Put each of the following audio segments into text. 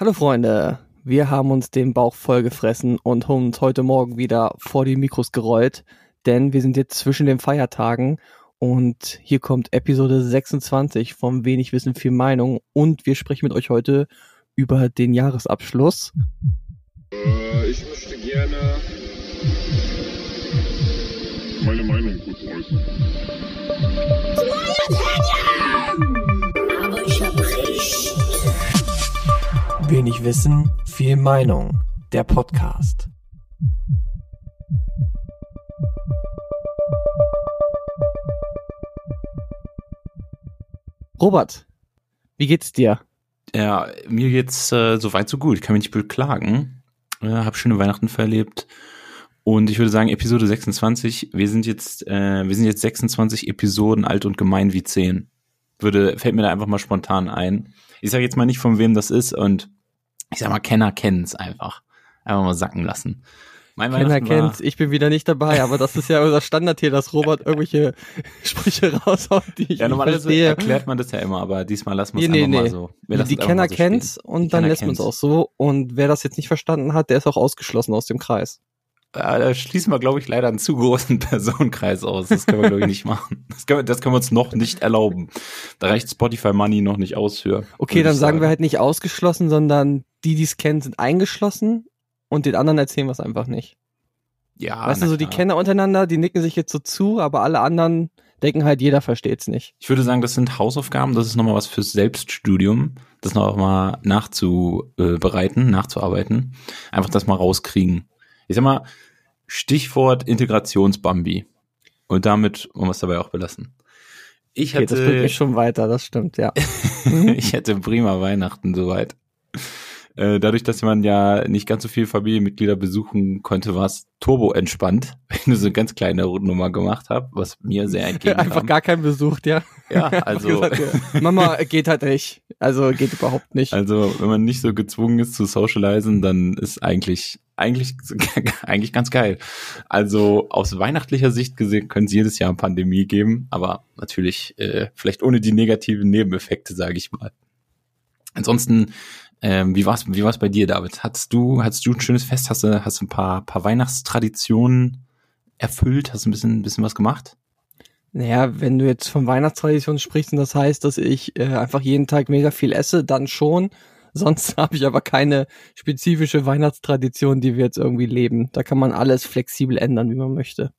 Hallo Freunde, wir haben uns den Bauch vollgefressen und haben uns heute Morgen wieder vor die Mikros gerollt, denn wir sind jetzt zwischen den Feiertagen und hier kommt Episode 26 vom Wenig Wissen, viel Meinung und wir sprechen mit euch heute über den Jahresabschluss. Äh, ich möchte gerne meine Meinung kurz äußern. Wenig Wissen, viel Meinung. Der Podcast. Robert, wie geht's dir? Ja, mir geht's äh, soweit so gut. Ich kann mich nicht beklagen. Äh, hab schöne Weihnachten verlebt. Und ich würde sagen, Episode 26, wir sind jetzt, äh, wir sind jetzt 26 Episoden alt und gemein wie 10. Würde, fällt mir da einfach mal spontan ein. Ich sage jetzt mal nicht, von wem das ist und ich sag mal, Kenner kennen's einfach. Einfach mal sacken lassen. Mein war- kennt's, ich bin wieder nicht dabei, aber das ist ja unser Standard hier, dass Robert irgendwelche Sprüche raushaut, die ich Ja, nicht normalerweise erklärt man das ja immer, aber diesmal lassen wir es Nee, nee, einfach mal nee. so. Wir Die, es Kenner mal so kennt's und Die dann Kenner lässt man es auch so. Und wer das jetzt nicht verstanden hat, der ist auch ausgeschlossen aus dem Kreis. Äh, Da schließen wir, glaube ich, leider einen zu großen Personenkreis aus. Das können wir, glaube ich, nicht machen. Das können, wir, das können wir uns noch nicht erlauben. Da reicht Spotify Money noch nicht aus für. Okay, dann sagen wir halt nicht ausgeschlossen, sondern die, die es kennen, sind eingeschlossen und den anderen erzählen wir es einfach nicht. Ja, weißt du, so die. Kenner untereinander, die nicken sich jetzt so zu, aber alle anderen denken halt, jeder versteht's nicht. Ich würde sagen, das sind Hausaufgaben. Das ist nochmal was fürs Selbststudium. Das noch mal nachzubereiten, nachzuarbeiten. Einfach das mal rauskriegen. Ich sag mal, Stichwort Integrationsbambi. Und damit wollen wir es dabei auch belassen. Ich Okay, das bringt hätte, mich schon weiter, das stimmt, ja. ich hätte prima Weihnachten soweit. Äh, Dadurch, dass man ja nicht ganz so viele Familienmitglieder besuchen konnte, war es turbo entspannt, wenn nur so eine ganz kleine Nummer gemacht habe, was mir sehr entgegenkam. Einfach gar keinen besucht, ja. ja, also, gesagt, ja. Mama geht halt nicht. Also geht überhaupt nicht. also wenn man nicht so gezwungen ist zu socialisen, dann ist eigentlich eigentlich eigentlich ganz geil. Also aus weihnachtlicher Sicht gesehen können es jedes Jahr eine Pandemie geben, aber natürlich äh, vielleicht ohne die negativen Nebeneffekte, sage ich mal. Ansonsten, ähm, wie war's wie war's bei dir, David? Hattest du hattest du ein schönes Fest? Hast du hast du ein paar paar Weihnachtstraditionen erfüllt? Hast du ein bisschen ein bisschen was gemacht? Naja, wenn du jetzt von Weihnachtstradition sprichst und das heißt, dass ich äh, einfach jeden Tag mega viel esse, dann schon. Sonst habe ich aber keine spezifische Weihnachtstradition, die wir jetzt irgendwie leben. Da kann man alles flexibel ändern, wie man möchte.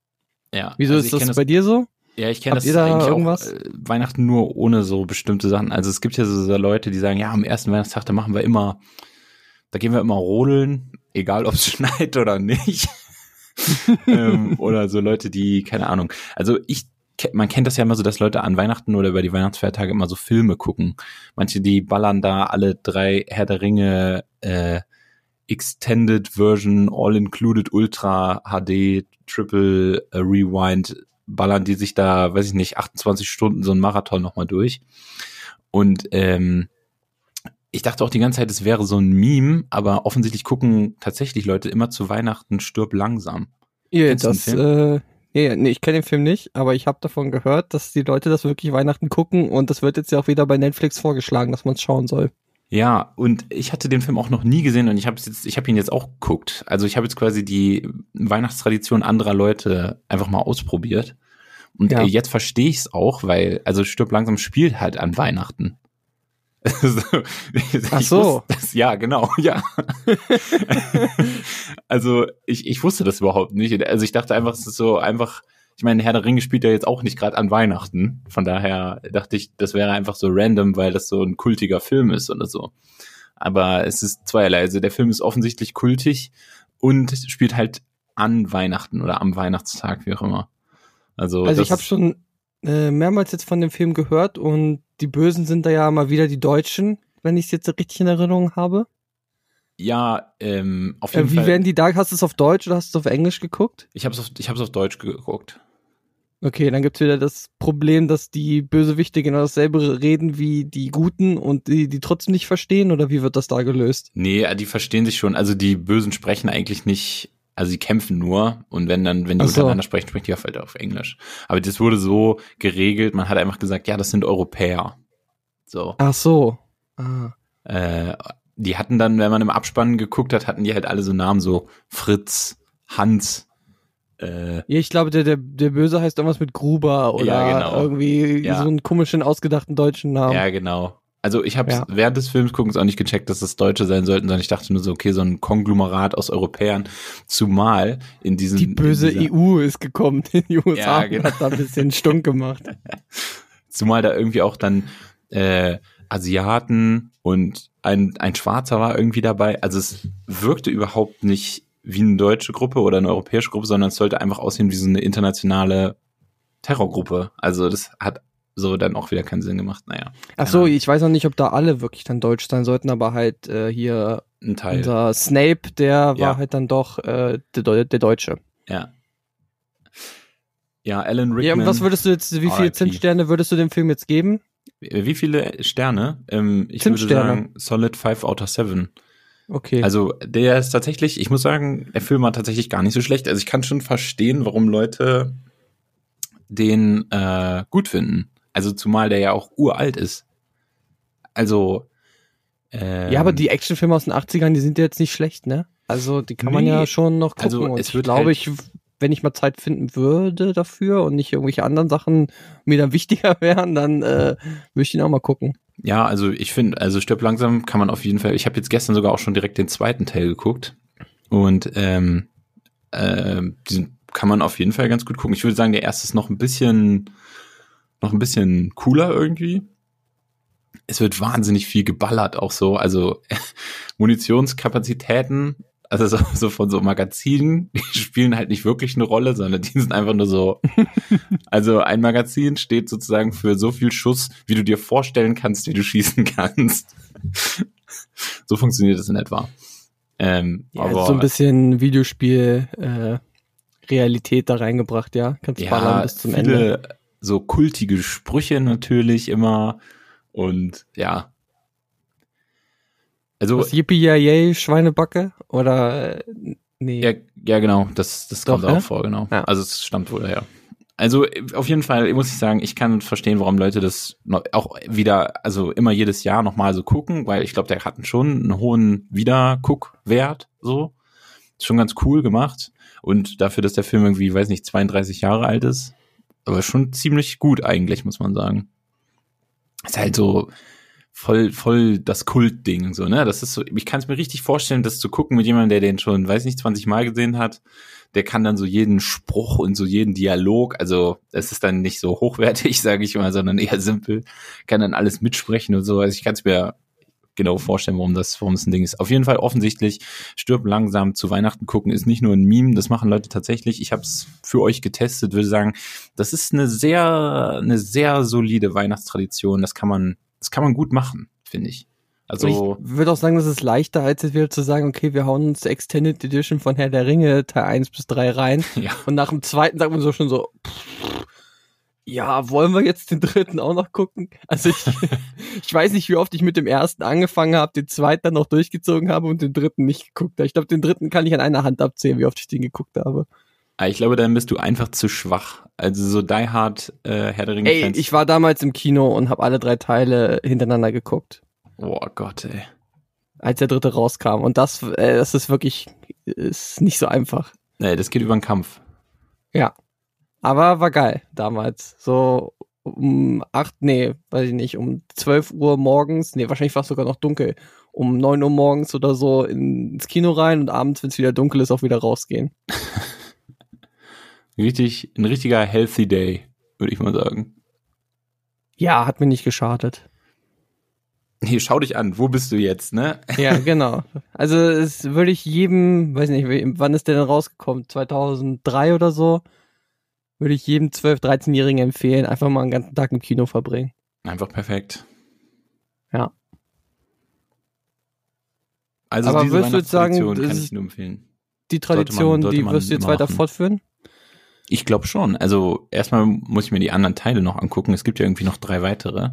Ja. Wieso also ist das kenn bei dir so? Ja, ich kenne das ihr da eigentlich irgendwas? auch äh, Weihnachten nur ohne so bestimmte Sachen. Also es gibt ja so, so Leute, die sagen, ja, am ersten Weihnachtstag, da machen wir immer, da gehen wir immer rodeln, egal ob es schneit oder nicht. ähm, oder so Leute, die, keine Ahnung. Also ich, man kennt das ja immer so, dass Leute an Weihnachten oder über die Weihnachtsfeiertage immer so Filme gucken. Manche, die ballern da alle drei Herr der Ringe äh, Extended Version, All Included Ultra HD Triple äh, Rewind ballern die sich da, weiß ich nicht, 28 Stunden so ein Marathon nochmal durch. Und ähm, ich dachte auch die ganze Zeit, es wäre so ein Meme, aber offensichtlich gucken tatsächlich Leute immer zu Weihnachten stirb langsam. Ja, den das, äh, nee, nee, ich kenne den Film nicht, aber ich habe davon gehört, dass die Leute das wirklich Weihnachten gucken und das wird jetzt ja auch wieder bei Netflix vorgeschlagen, dass man es schauen soll. Ja, und ich hatte den Film auch noch nie gesehen und ich habe jetzt, ich habe ihn jetzt auch geguckt. Also ich habe jetzt quasi die Weihnachtstradition anderer Leute einfach mal ausprobiert. Und Ja. jetzt verstehe ich es auch, weil, also Stirb langsam spielt halt an Weihnachten. Ach so. Das, ja, genau, ja. also ich, ich wusste das überhaupt nicht. Also ich dachte einfach, es ist so einfach, ich meine, Herr der Ringe spielt ja jetzt auch nicht gerade an Weihnachten. Von daher dachte ich, das wäre einfach so random, weil das so ein kultiger Film ist oder so. Aber es ist zweierlei. Also der Film ist offensichtlich kultig und spielt halt an Weihnachten oder am Weihnachtstag, wie auch immer. Also, Also ich habe schon äh, mehrmals jetzt von dem Film gehört und die Bösen sind da ja mal wieder die Deutschen, wenn ich es jetzt richtig in Erinnerung habe. ja, ähm, auf jeden Äh, wie Fall. werden die da? Hast du es auf Deutsch oder hast du es auf Englisch geguckt? ich habe es auf, ich hab's auf Deutsch geguckt. Okay, dann gibt's wieder das Problem, dass die Bösewichte genau dasselbe reden wie die Guten und die, die trotzdem nicht verstehen oder wie wird das da gelöst? Nee, äh, die verstehen sich schon. Also die Bösen sprechen eigentlich nicht, also sie kämpfen nur und wenn dann, wenn die so. untereinander sprechen, sprechen die auf, halt auf Englisch. Aber das wurde so geregelt, man hat einfach gesagt, ja, das sind Europäer. So. Ach so. Ah. Äh, die hatten dann, wenn man im Abspann geguckt hat, hatten die halt alle so Namen, so Fritz, Hans, äh, Ja, ich glaube, der, der, der Böse heißt irgendwas mit Gruber oder Ja, genau. irgendwie Ja. so einen komischen, ausgedachten deutschen Namen. Ja, genau. Also ich habe Ja. während des Films guckens auch nicht gecheckt, dass das Deutsche sein sollten, sondern ich dachte nur so, okay, so ein Konglomerat aus Europäern, zumal in diesem Die böse EU ist gekommen in die USA Ja, genau. hat da ein bisschen stunk gemacht. zumal da irgendwie auch dann äh, Asiaten und ein ein Schwarzer war irgendwie dabei. Also es wirkte überhaupt nicht wie eine deutsche Gruppe oder eine europäische Gruppe, sondern es sollte einfach aussehen wie so eine internationale Terrorgruppe. Also das hat so dann auch wieder keinen Sinn gemacht. Naja, Ach so, ich weiß noch nicht, ob da alle wirklich dann deutsch sein sollten, aber halt äh, hier ein Teil. unser Snape, der Ja. war halt dann doch äh, der, der Deutsche. Ja. Ja, Alan Rickman. Ja, und was würdest du jetzt, wie viele. Zimtsterne würdest du dem Film jetzt geben? Wie viele Sterne? Ähm, ich würde sagen solid five out of seven. Okay. Also der ist tatsächlich, ich muss sagen, der Film war tatsächlich gar nicht so schlecht. Also ich kann schon verstehen, warum Leute den äh, gut finden. Also zumal der ja auch uralt ist. Also ähm, ja, aber die Actionfilme aus den 80ern, die sind ja jetzt nicht schlecht, ne? Also die kann man Nee. ja schon noch gucken. Also, es ich wird glaube, halt- ich, wenn ich mal Zeit finden würde dafür und nicht irgendwelche anderen Sachen mir dann wichtiger wären, dann äh, würde ich ihn auch mal gucken. Ja, also ich finde, also stirb langsam kann man auf jeden Fall. Ich habe jetzt gestern sogar auch schon direkt den zweiten Teil geguckt und ähm, ähm, diesen kann man auf jeden Fall ganz gut gucken. Ich würde sagen, der erste ist noch ein bisschen, noch ein bisschen cooler irgendwie. Es wird wahnsinnig viel geballert auch so, also Munitionskapazitäten, also so, so von so Magazinen, die spielen halt nicht wirklich eine Rolle, sondern die sind einfach nur so. Also ein Magazin steht sozusagen für so viel Schuss, wie du dir vorstellen kannst, wie du schießen kannst. so funktioniert es in etwa. Ähm, Ja, aber so ein bisschen Videospiel äh, Realität da reingebracht, ja. Kannst ballern ja, bis zum viele Ende. So kultige Sprüche natürlich immer und ja. Also Was Yippie Yay Schweinebacke oder äh, nee. Ja, ja, genau, das, das Doch, kommt auch ja? vor, genau. Ja. Also es stammt wohl daher. Also äh, auf jeden Fall muss ich sagen, ich kann verstehen, warum Leute das auch wieder, also immer jedes Jahr nochmal so gucken, weil ich glaube, der hat schon einen hohen Wiederguckwert, so. Ist schon ganz cool gemacht. Und dafür, dass der Film irgendwie, weiß nicht, 32 Jahre alt ist, aber schon ziemlich gut eigentlich, muss man sagen. Ist halt so voll, voll das Kultding, so, ne? Das ist so, ich kann es mir richtig vorstellen, das zu gucken mit jemandem, der den schon, weiß nicht, 20 Mal gesehen hat. Der kann dann so jeden Spruch und so jeden Dialog, also es ist dann nicht so hochwertig, sage ich mal, sondern eher simpel, kann dann alles mitsprechen und so. Also ich kann es mir genau vorstellen, warum das, warum es ein Ding ist. Auf jeden Fall offensichtlich, stirb langsam zu Weihnachten gucken ist nicht nur ein Meme, das machen Leute tatsächlich. Ich habe es für euch getestet, würde sagen, das ist eine sehr, eine sehr solide Weihnachtstradition. Das kann man, das kann man gut machen, finde ich. Also ich würde auch sagen, das ist leichter, als jetzt wieder zu sagen, okay, wir hauen uns Extended Edition von Herr der Ringe Teil 1 bis 3 rein. ja, Und nach dem zweiten sagt man so schon so, pff, ja, wollen wir jetzt den dritten auch noch gucken? Also ich, ich weiß nicht, wie oft ich mit dem ersten angefangen habe, den zweiten dann noch durchgezogen habe und den dritten nicht geguckt habe. Ich glaube, den dritten kann ich an einer Hand abzählen, wie oft ich den geguckt habe. Ah, ich glaube, dann bist du einfach zu schwach. Also so Die Hard äh, Herr der Ringe Ey, Fans. ich war damals im Kino und habe alle drei Teile hintereinander geguckt, oh Gott, ey. als der dritte rauskam. Und das, äh, das ist wirklich, ist nicht so einfach. Nee, das geht über den Kampf. Ja. Aber war geil damals. So um acht, nee, weiß ich nicht, um 12 Uhr morgens, nee, wahrscheinlich war es sogar noch dunkel, um 9 Uhr morgens oder so ins Kino rein und abends, wenn es wieder dunkel ist, auch wieder rausgehen. Richtig, ein richtiger healthy day, würde ich mal sagen. Ja, hat mir nicht geschadet. Nee, schau dich an, wo bist du jetzt, ne? Ja, genau. Also es würde ich jedem, weiß nicht, wann ist der denn rausgekommen? 2003 oder so? Würde ich jedem 12-, 13-Jährigen empfehlen, einfach mal einen ganzen Tag im Kino verbringen. Einfach perfekt. Ja. Also Aber diese würdest du jetzt sagen, kann ich nur empfehlen. Die Sollte man- Tradition, sollte die wirst du jetzt weiter machen. fortführen? Ich glaube schon. Also erstmal muss ich mir die anderen Teile noch angucken. Es gibt ja irgendwie noch drei weitere.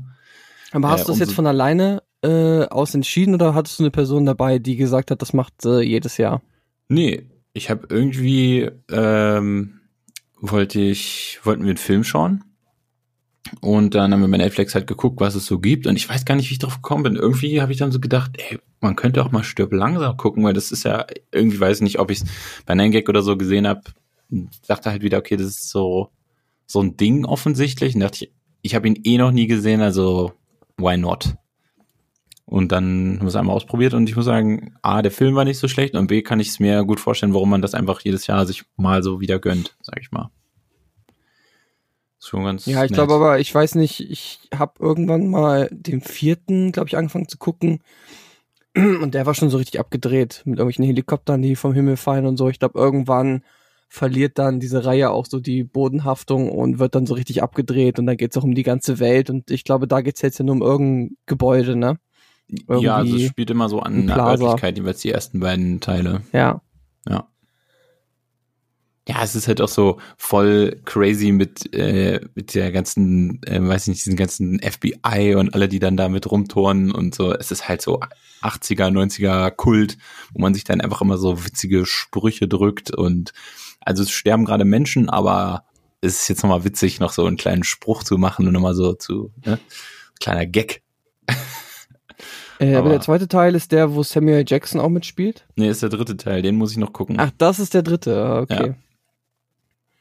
Aber hast Äh, du das jetzt von alleine äh, aus entschieden oder hattest du eine Person dabei, die gesagt hat, das macht äh, jedes Jahr? Nee, ich habe irgendwie ähm, wollte ich wollten wir einen Film schauen Und dann haben wir bei Netflix halt geguckt, was es so gibt. Und ich weiß gar nicht, wie ich drauf gekommen bin. Irgendwie habe ich dann so gedacht, ey, man könnte auch mal Stirb langsam gucken, weil das ist ja, irgendwie weiß ich nicht, ob ich es bei Nine Gag oder so gesehen habe. Dachte halt wieder, okay, das ist so, so ein Ding offensichtlich. Und dachte ich, ich habe ihn eh noch nie gesehen, also why not? Und dann haben wir es einmal ausprobiert und ich muss sagen, A, der Film war nicht so schlecht und B, kann ich es mir gut vorstellen, warum man das einfach jedes Jahr sich mal so wieder gönnt, sag ich mal. Ist schon ganz ja, ich glaube aber, ich weiß nicht, ich habe irgendwann mal den vierten, glaube ich, angefangen zu gucken und der war schon so richtig abgedreht mit irgendwelchen Helikoptern, die vom Himmel fallen und so. Ich glaube, irgendwann verliert dann diese Reihe auch so die Bodenhaftung und wird dann so richtig abgedreht und dann geht es auch um die ganze Welt und ich glaube, da geht es jetzt ja nur um irgendein Gebäude, ne? Irgendwie ja, also es spielt immer so an einer Örtlichkeit, jeweils die ersten beiden Teile. Ja. Ja. Ja, es ist halt auch so voll crazy mit, äh, mit der ganzen, äh, weiß ich nicht, diesen ganzen FBI und alle, die dann da mit rumturnen und so. Es ist halt so 80er, 90er Kult, wo man sich dann einfach immer so witzige Sprüche drückt und also es sterben gerade Menschen, aber es ist jetzt nochmal witzig, noch so einen kleinen Spruch zu machen und nochmal so zu, ne? Kleiner Gag. Äh, aber, aber, der zweite Teil ist der, wo Samuel Jackson auch mitspielt? Nee, ist der dritte Teil, den muss ich noch gucken. Ach, das ist der dritte, ah, okay. Ja,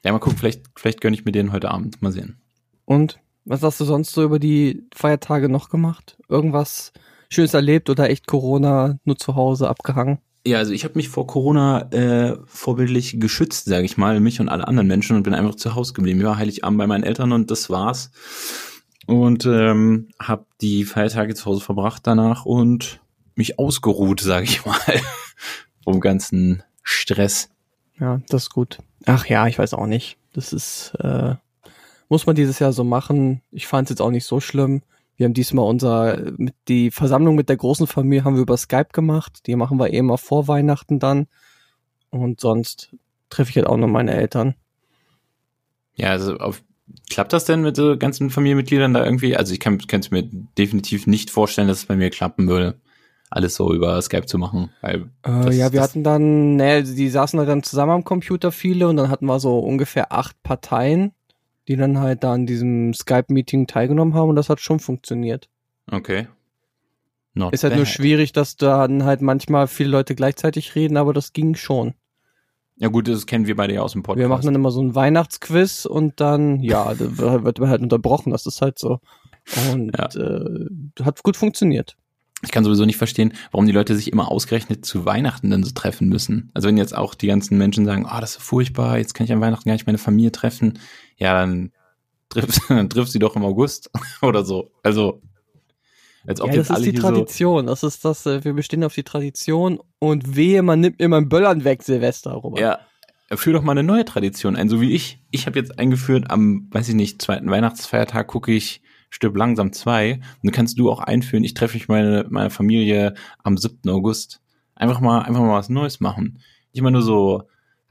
ja mal gucken, vielleicht, vielleicht gönne ich mir den heute Abend, mal sehen. Und was hast du sonst so über die Feiertage noch gemacht? Irgendwas Schönes erlebt oder echt Corona nur zu Hause abgehangen? Ja, also ich habe mich vor Corona äh, vorbildlich geschützt, sage ich mal, mich und alle anderen Menschen und bin einfach zu Hause geblieben. Ich war Heiligabend bei meinen Eltern und das war's und ähm, habe die Feiertage zu Hause verbracht danach und mich ausgeruht, sage ich mal, vom ganzen Stress. Ja, das ist gut. Ach ja, ich weiß auch nicht. Das ist äh, muss man dieses Jahr so machen. Ich fand es jetzt auch nicht so schlimm. Wir haben diesmal unser mit die Versammlung mit der großen Familie haben wir über Skype gemacht. Die machen wir eh immer vor Weihnachten dann. Und sonst treffe ich halt auch noch meine Eltern. Ja, also auf Klappt das denn mit den ganzen Familienmitgliedern da irgendwie? Also ich kann es mir definitiv nicht vorstellen, dass es bei mir klappen würde, alles so über Skype zu machen. Weil äh, ja, wir hatten dann, ne, die saßen halt dann zusammen am Computer viele und dann hatten wir so ungefähr acht Parteien, die dann halt da an diesem Skype-Meeting teilgenommen haben und das hat schon funktioniert. Okay. Not ist halt bad. nur schwierig, dass dann halt manchmal viele Leute gleichzeitig reden, aber das ging schon. Ja gut, das kennen wir beide ja aus dem Podcast. Wir machen dann immer so ein Weihnachtsquiz und dann, ja, da wird man halt unterbrochen, das ist halt so. Und ja. äh, hat gut funktioniert. Ich kann sowieso nicht verstehen, warum die Leute sich immer ausgerechnet zu Weihnachten dann so treffen müssen. Also wenn jetzt auch die ganzen Menschen sagen, ah, oh, das ist furchtbar, jetzt kann ich an Weihnachten gar nicht meine Familie treffen, ja, dann triff, dann sie doch im August oder so. Also als ob ja, jetzt das alle ist die Tradition. So das ist das, äh, wir bestehen auf die Tradition und wehe, man nimmt mir mein Böllern weg, Silvester, Robert. Ja, führ doch mal eine neue Tradition ein, so wie ich. Ich habe jetzt eingeführt, am, weiß ich nicht, zweiten Weihnachtsfeiertag gucke ich Stirb langsam zwei. Und dann kannst du auch einführen, ich treffe mich meine, meine Familie am 7. August. Einfach mal, einfach mal was Neues machen. Nicht immer nur so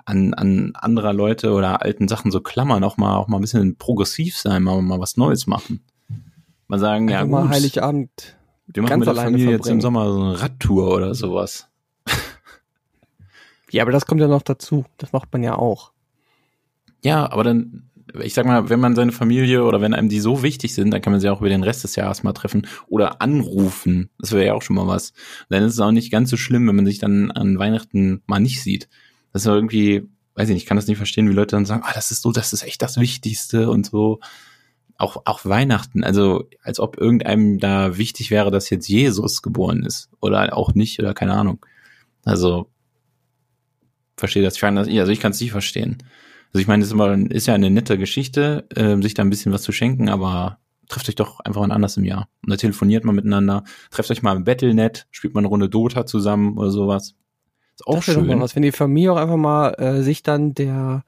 an, an anderer Leute oder alten Sachen so klammern, auch mal, auch mal ein bisschen progressiv sein, mal, mal was Neues machen. Mal sagen, ja, gut. Mal Heiligabend. Wir machen mit der Familie jetzt im Sommer so eine Radtour oder sowas. ja, aber das kommt ja noch dazu. Das macht man ja auch. Ja, aber dann, ich sag mal, wenn man seine Familie oder wenn einem die so wichtig sind, dann kann man sie auch über den Rest des Jahres mal treffen oder anrufen. Das wäre ja auch schon mal was. dann ist es auch nicht ganz so schlimm, wenn man sich dann an Weihnachten mal nicht sieht. Das ist irgendwie, weiß ich nicht, ich kann das nicht verstehen, wie Leute dann sagen, ah, das ist so, das ist echt das Wichtigste und so auch, auch Weihnachten, also als ob irgendeinem da wichtig wäre, dass jetzt Jesus geboren ist oder auch nicht oder keine Ahnung. Also verstehe das. Ich kann das, also ich kann es nicht verstehen. Also ich meine, es ist, immer, ist ja eine nette Geschichte, äh, sich da ein bisschen was zu schenken, aber trefft euch doch einfach mal anders im Jahr. Und da telefoniert man miteinander, trefft euch mal im Battlenet, spielt mal eine Runde Dota zusammen oder sowas. Ist auch das schön. Was, wenn die Familie auch einfach mal äh, sich dann der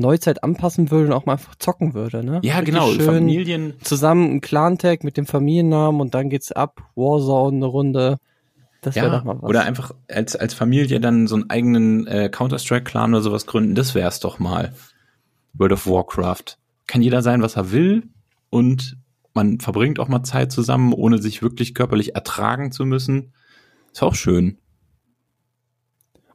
Neuzeit anpassen würde und auch mal einfach zocken würde, ne? Ja, Richtig genau. Schön Familien. Zusammen ein Clan-Tag mit dem Familiennamen und dann geht's ab. Warzone eine Runde. Das ja, doch mal was. Oder einfach als, als Familie dann so einen eigenen äh, Counter-Strike-Clan oder sowas gründen. Das wär's doch mal. World of Warcraft. Kann jeder sein, was er will und man verbringt auch mal Zeit zusammen, ohne sich wirklich körperlich ertragen zu müssen. Ist auch schön.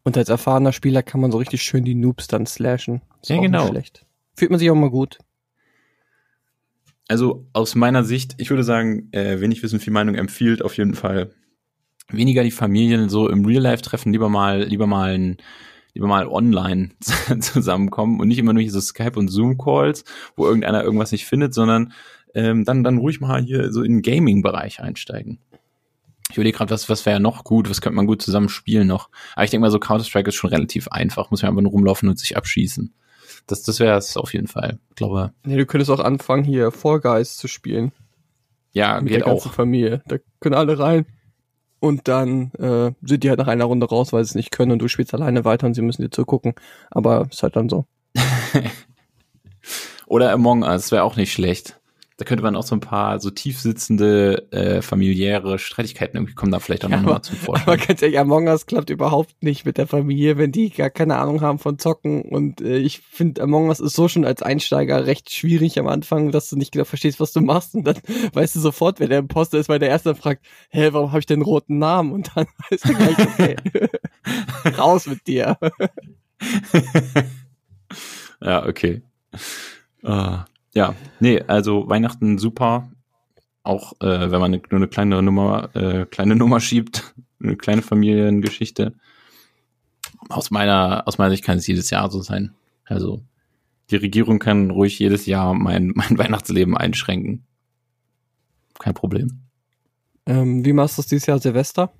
Und als erfahrener Spieler kann man so richtig schön die Noobs dann slashen. Ist ja, genau. Schlecht. Fühlt man sich auch mal gut. also aus meiner Sicht, ich würde sagen, äh, wenig Wissen, viel Meinung empfiehlt auf jeden Fall weniger die Familien so im Real Life treffen, lieber mal, lieber mal ein, lieber mal online zusammenkommen und nicht immer nur diese Skype und Zoom Calls, wo irgendeiner irgendwas nicht findet, sondern ähm, dann dann ruhig mal hier so in den Gaming Bereich einsteigen. Ich überlege gerade, was, was wäre noch gut, was könnte man gut zusammen spielen noch. Aber ich denke mal, so Counter-Strike ist schon relativ einfach. Muss man einfach nur rumlaufen und sich abschießen. Das, das wäre es auf jeden Fall. Ich glaube. Nee, du könntest auch anfangen, hier Fall Guys zu spielen. Ja, mit geht der ganzen auch. Familie. Da können alle rein. Und dann äh, sind die halt nach einer Runde raus, weil sie es nicht können und du spielst alleine weiter und sie müssen dir zugucken. Aber ist halt dann so. Oder Among Us wäre auch nicht schlecht. Da könnte man auch so ein paar so tiefsitzende äh, familiäre Streitigkeiten irgendwie kommen da vielleicht auch Ja, noch mal aber- zum Aber Vorschein. ganz ehrlich, Among Us klappt überhaupt nicht mit der Familie, wenn die gar keine Ahnung haben von Zocken. Und äh, ich finde, Among Us ist so schon als Einsteiger recht schwierig am Anfang, dass du nicht genau verstehst, was du machst. Und dann weißt du sofort, wer der Imposter ist, weil der Erste fragt, hä, warum habe ich denn einen roten Namen? Und dann weißt du gleich, okay, raus mit dir. ja, okay. Äh, ja, nee, also Weihnachten super. Auch äh, wenn man ne- nur eine kleine Nummer, äh, kleine Nummer schiebt, eine kleine Familiengeschichte. Aus meiner, aus meiner Sicht kann es jedes Jahr so sein. Also die Regierung kann ruhig jedes Jahr mein, mein Weihnachtsleben einschränken. Kein Problem. Ähm, wie machst du es dieses Jahr Silvester?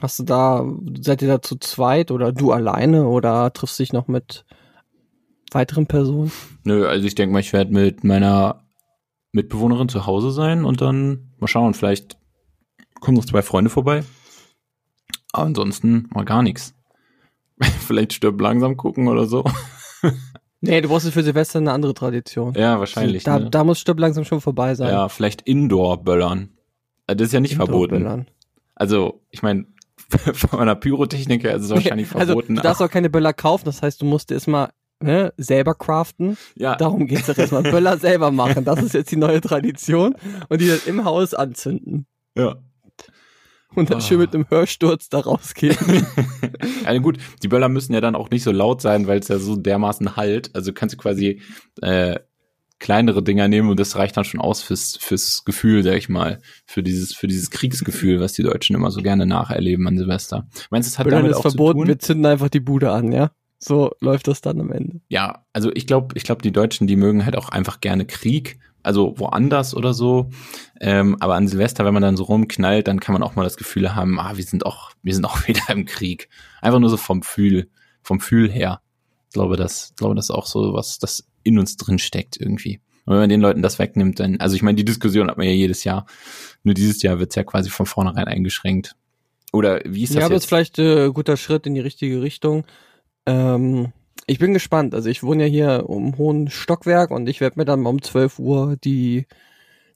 Hast du da, seid ihr da zu zweit oder du alleine oder triffst dich noch mit weiteren Personen? Nö, also ich denke mal, ich werde mit meiner Mitbewohnerin zu Hause sein und dann mal schauen, vielleicht kommen noch zwei Freunde vorbei. Aber ansonsten mal gar nichts. vielleicht stirb langsam gucken oder so. Nee, du brauchst für Silvester eine andere Tradition. Ja, wahrscheinlich. Da, ne? da muss Stirb langsam schon vorbei sein. ja, vielleicht Indoor-Böllern. Das ist ja nicht verboten. Also, ich meine, von einer Pyrotechniker ist es wahrscheinlich also, verboten. du darfst auch keine Böller kaufen, das heißt, du musst erstmal ne, selber craften. ja, Darum geht's doch erstmal. Böller selber machen. Das ist jetzt die neue Tradition. Und die dann im Haus anzünden. ja. Und dann Ah. schön mit einem Hörsturz da rausgehen. Also gut, die Böller müssen ja dann auch nicht so laut sein, weil es ja so dermaßen halt. Also kannst du quasi äh, kleinere Dinger nehmen und das reicht dann schon aus fürs, fürs Gefühl, sag ich mal, für dieses, für dieses Kriegsgefühl, was die Deutschen immer so gerne nacherleben an Silvester. Meinst du, es hat Böllern damit ist auch verboten, zu tun? wir zünden einfach die Bude an, ja? So läuft das dann am Ende. Ja, also ich glaube, ich glaube, die Deutschen, die mögen halt auch einfach gerne Krieg, also woanders oder so. Ähm, aber an Silvester, wenn man dann so rumknallt, dann kann man auch mal das Gefühl haben, ah, wir sind auch, wir sind auch wieder im Krieg. Einfach nur so vom Fühl, vom Fühl her. Ich glaube, das, ich glaube, das ist auch so was, das in uns drin steckt irgendwie. Und wenn man den Leuten das wegnimmt, dann, also ich meine, die Diskussion hat man ja jedes Jahr. Nur dieses Jahr wird's ja quasi von vornherein eingeschränkt. Oder wie ist das Ja, aber ist jetzt? vielleicht äh, guter Schritt in die richtige Richtung. Ähm, ich bin gespannt. Also ich wohne ja hier um hohen Stockwerk und ich werde mir dann mal um 12 Uhr die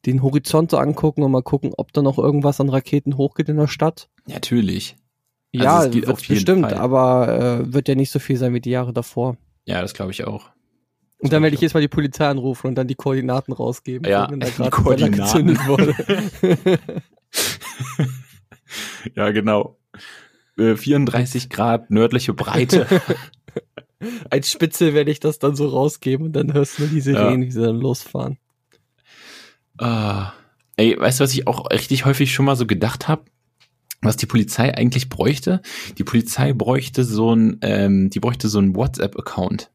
den Horizont so angucken und mal gucken, ob da noch irgendwas an Raketen hochgeht in der Stadt. Natürlich. Also Ja, geht jeden bestimmt, Fall. aber äh, wird ja nicht so viel sein wie die Jahre davor. Ja, das glaube ich auch. Und dann werde ich jetzt mal die Polizei anrufen und dann die Koordinaten rausgeben, Ja, wenn da gerade gezündet wurde. Ja, genau. Äh, 34 Grad nördliche Breite. Als Spitze werde ich das dann so rausgeben und dann hörst du nur die Sirenen, Ja. sie dann losfahren. ah. Ey, weißt du, was ich auch richtig häufig schon mal so gedacht habe? Was die Polizei eigentlich bräuchte? Die Polizei bräuchte so ein, ähm, die bräuchte so einen WhatsApp-Account.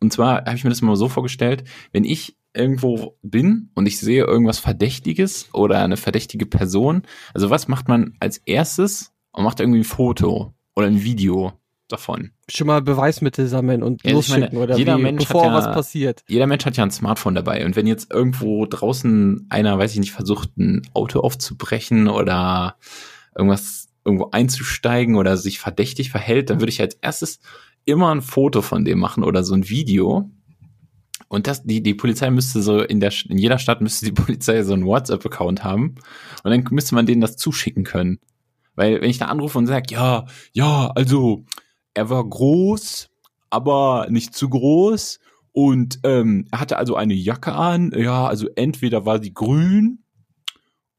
Und zwar habe ich mir das mal so vorgestellt, wenn ich irgendwo bin und ich sehe irgendwas Verdächtiges oder eine verdächtige Person, also was macht man als erstes? Und macht irgendwie ein Foto oder ein Video davon. Schon mal Beweismittel sammeln und Ja, also ich meine, losschicken oder jeder wie, Mensch bevor ja- was passiert. jeder Mensch hat ja ein Smartphone dabei. Und wenn jetzt irgendwo draußen einer, weiß ich nicht, versucht, ein Auto aufzubrechen oder irgendwas irgendwo einzusteigen oder sich verdächtig verhält, dann würde ich als erstes immer ein Foto von dem machen oder so ein Video. Und das, die, die Polizei müsste so in der, in jeder Stadt müsste die Polizei so einen WhatsApp-Account haben. Und dann müsste man denen das zuschicken können. Weil, wenn ich da anrufe und sage, ja, ja, also, er war groß, aber nicht zu groß. Und ähm, er hatte also eine Jacke an. Ja, also entweder war sie grün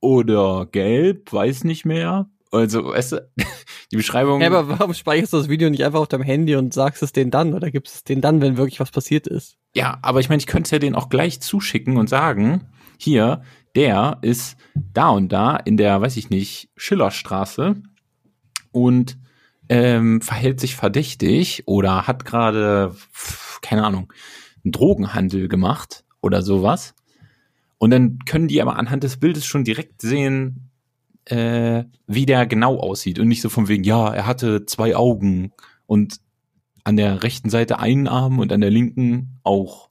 oder gelb, weiß nicht mehr. Also, weißt du, die Beschreibung. Ja, aber warum speicherst du das Video nicht einfach auf deinem Handy und sagst es denen dann oder gibst es denen dann, wenn wirklich was passiert ist? Ja, aber ich meine, ich könnte es ja denen auch gleich zuschicken und sagen, hier, der ist da und da in der, weiß ich nicht, Schillerstraße und ähm, verhält sich verdächtig oder hat gerade, keine Ahnung, einen Drogenhandel gemacht oder sowas. Und dann können die aber anhand des Bildes schon direkt sehen, äh, wie der genau aussieht. Und nicht so von wegen, ja, er hatte zwei Augen und an der rechten Seite einen Arm und an der linken auch.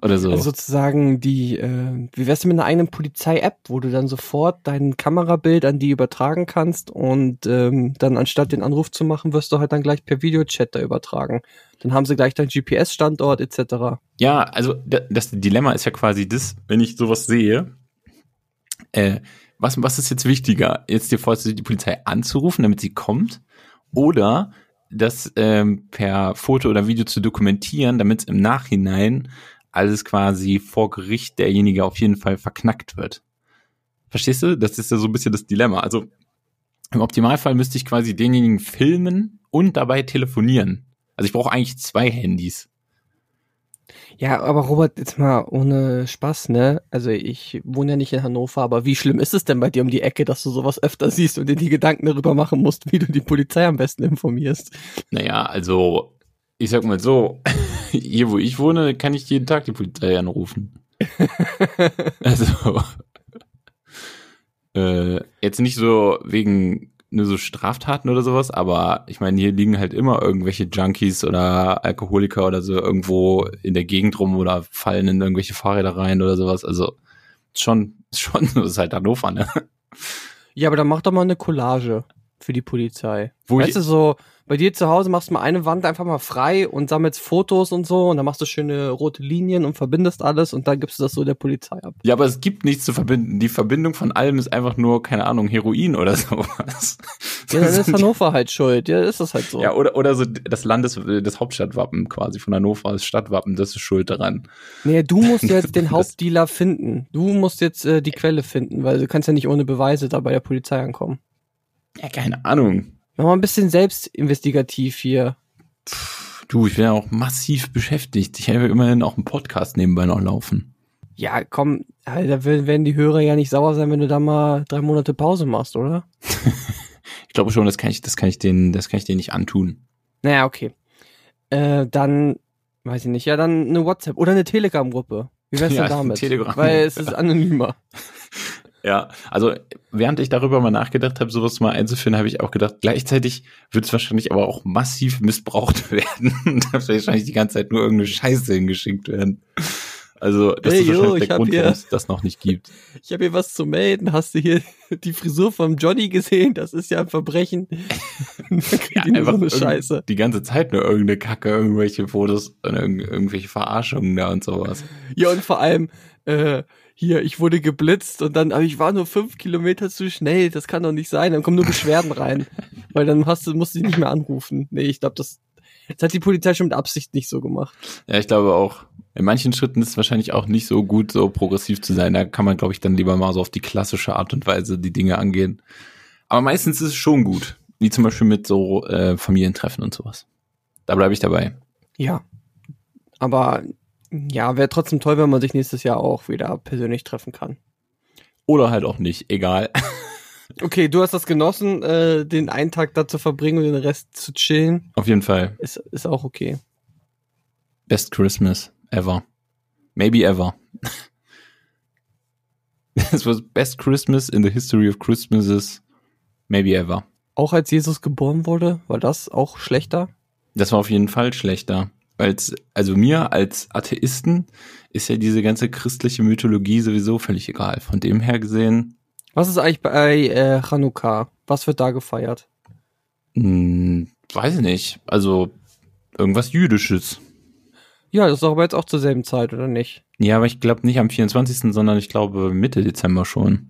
Oder so. Also sozusagen die, äh, wie wär's denn mit einer eigenen Polizei-App, wo du dann sofort dein Kamerabild an die übertragen kannst und ähm, dann anstatt den Anruf zu machen, wirst du halt dann gleich per Videochat da übertragen. Dann haben sie gleich deinen GPS-Standort etc. Ja, also da- das Dilemma ist ja quasi das, wenn ich sowas sehe, äh, was, was ist jetzt wichtiger? Jetzt dir vorstellen, die Polizei anzurufen, damit sie kommt, oder das ähm, per Foto oder Video zu dokumentieren, damit es im Nachhinein alles quasi vor Gericht derjenige auf jeden Fall verknackt wird. Verstehst du? Das ist ja so ein bisschen das Dilemma. Also im Optimalfall müsste ich quasi denjenigen filmen und dabei telefonieren. Also ich brauche eigentlich zwei Handys. Ja, aber Robert, jetzt mal ohne Spaß, ne? Also ich wohne ja nicht in Hannover, aber wie schlimm ist es denn bei dir um die Ecke, dass du sowas öfter siehst und dir die Gedanken darüber machen musst, wie du die Polizei am besten informierst? Naja, also, ich sag mal so, hier wo ich wohne, kann ich jeden Tag die Polizei anrufen. also, äh, jetzt nicht so wegen nur so Straftaten oder sowas, aber ich meine, hier liegen halt immer irgendwelche Junkies oder Alkoholiker oder so irgendwo in der Gegend rum oder fallen in irgendwelche Fahrräder rein oder sowas. Also, schon, schon, das ist halt Hannover, ne? Ja, aber dann mach doch mal eine Collage für die Polizei. Wo weißt du, so bei dir zu Hause machst du mal eine Wand einfach mal frei und sammelst Fotos und so und dann machst du schöne rote Linien und verbindest alles und dann gibst du das so der Polizei ab. Ja, aber es gibt nichts zu verbinden. Die Verbindung von allem ist einfach nur, keine Ahnung, Heroin oder sowas. Ja, dann ist Hannover halt schuld. Ja, ist das halt so. Ja, oder, oder so das Landes, das Hauptstadtwappen quasi von Hannover, das Stadtwappen, das ist schuld daran. Nee, du musst jetzt den Hauptdealer finden. Du musst jetzt äh, die Quelle finden, weil du kannst ja nicht ohne Beweise da bei der Polizei ankommen. Ja, keine Ahnung. Mach mal ein bisschen selbstinvestigativ hier. Du, ich bin ja auch massiv beschäftigt. Ich habe immerhin auch einen Podcast nebenbei noch laufen. Ja, komm, Alter, werden die Hörer ja nicht sauer sein, wenn du da mal drei Monate Pause machst, oder? Ich glaube schon, das kann ich, das kann ich denen, das kann ich denen nicht antun. Naja, okay. Äh, dann, weiß ich nicht, ja, dann eine WhatsApp oder eine Telegram-Gruppe. Wie wär's Ja, denn damit? Telegram. Weil es ist anonymer. Ja, also während ich darüber mal nachgedacht habe, sowas mal einzuführen, habe ich auch gedacht, gleichzeitig wird es wahrscheinlich aber auch massiv missbraucht werden. Da wird wahrscheinlich die ganze Zeit nur irgendeine Scheiße hingeschickt werden. Also das Hey, ist yo, wahrscheinlich ich der Grund, hier- warum es das noch nicht gibt. Ich habe hier was zu melden. Hast du hier die Frisur vom Johnny gesehen? Das ist ja ein Verbrechen. Ja, die nur so eine Scheiße. Die ganze Zeit nur irgendeine Kacke, irgendwelche Fotos und irg irgendwelche Verarschungen da und sowas. Ja, und vor allem, äh, hier, ich wurde geblitzt und dann, aber ich war nur fünf Kilometer zu schnell, das kann doch nicht sein. Dann kommen nur Beschwerden rein. Weil dann hast du, musst du dich nicht mehr anrufen. Nee, ich glaube, das, das hat die Polizei schon mit Absicht nicht so gemacht. Ja, ich glaube auch, in manchen Schritten ist es wahrscheinlich auch nicht so gut, so progressiv zu sein. Da kann man, glaube ich, dann lieber mal so auf die klassische Art und Weise die Dinge angehen. Aber meistens ist es schon gut. Wie zum Beispiel mit so äh, Familientreffen und sowas. Da bleibe ich dabei. Ja. Aber ja, wäre trotzdem toll, wenn man sich nächstes Jahr auch wieder persönlich treffen kann. Oder halt auch nicht, egal. Okay, du hast das genossen, äh, den einen Tag da zu verbringen und den Rest zu chillen. Auf jeden Fall. Ist, ist auch okay. Best Christmas ever. Maybe ever. This was best Christmas in the history of Christmases. Maybe ever. Auch als Jesus geboren wurde, war das auch schlechter? Das war auf jeden Fall schlechter. Weil's, also mir als Atheisten ist ja diese ganze christliche Mythologie sowieso völlig egal. Von dem her gesehen, Was ist eigentlich bei äh, Chanukka? Was wird da gefeiert? mh, weiß ich nicht. Also irgendwas Jüdisches. Ja, das ist doch aber jetzt auch zur selben Zeit, oder nicht? Ja, aber ich glaube nicht am 24., sondern ich glaube Mitte Dezember schon.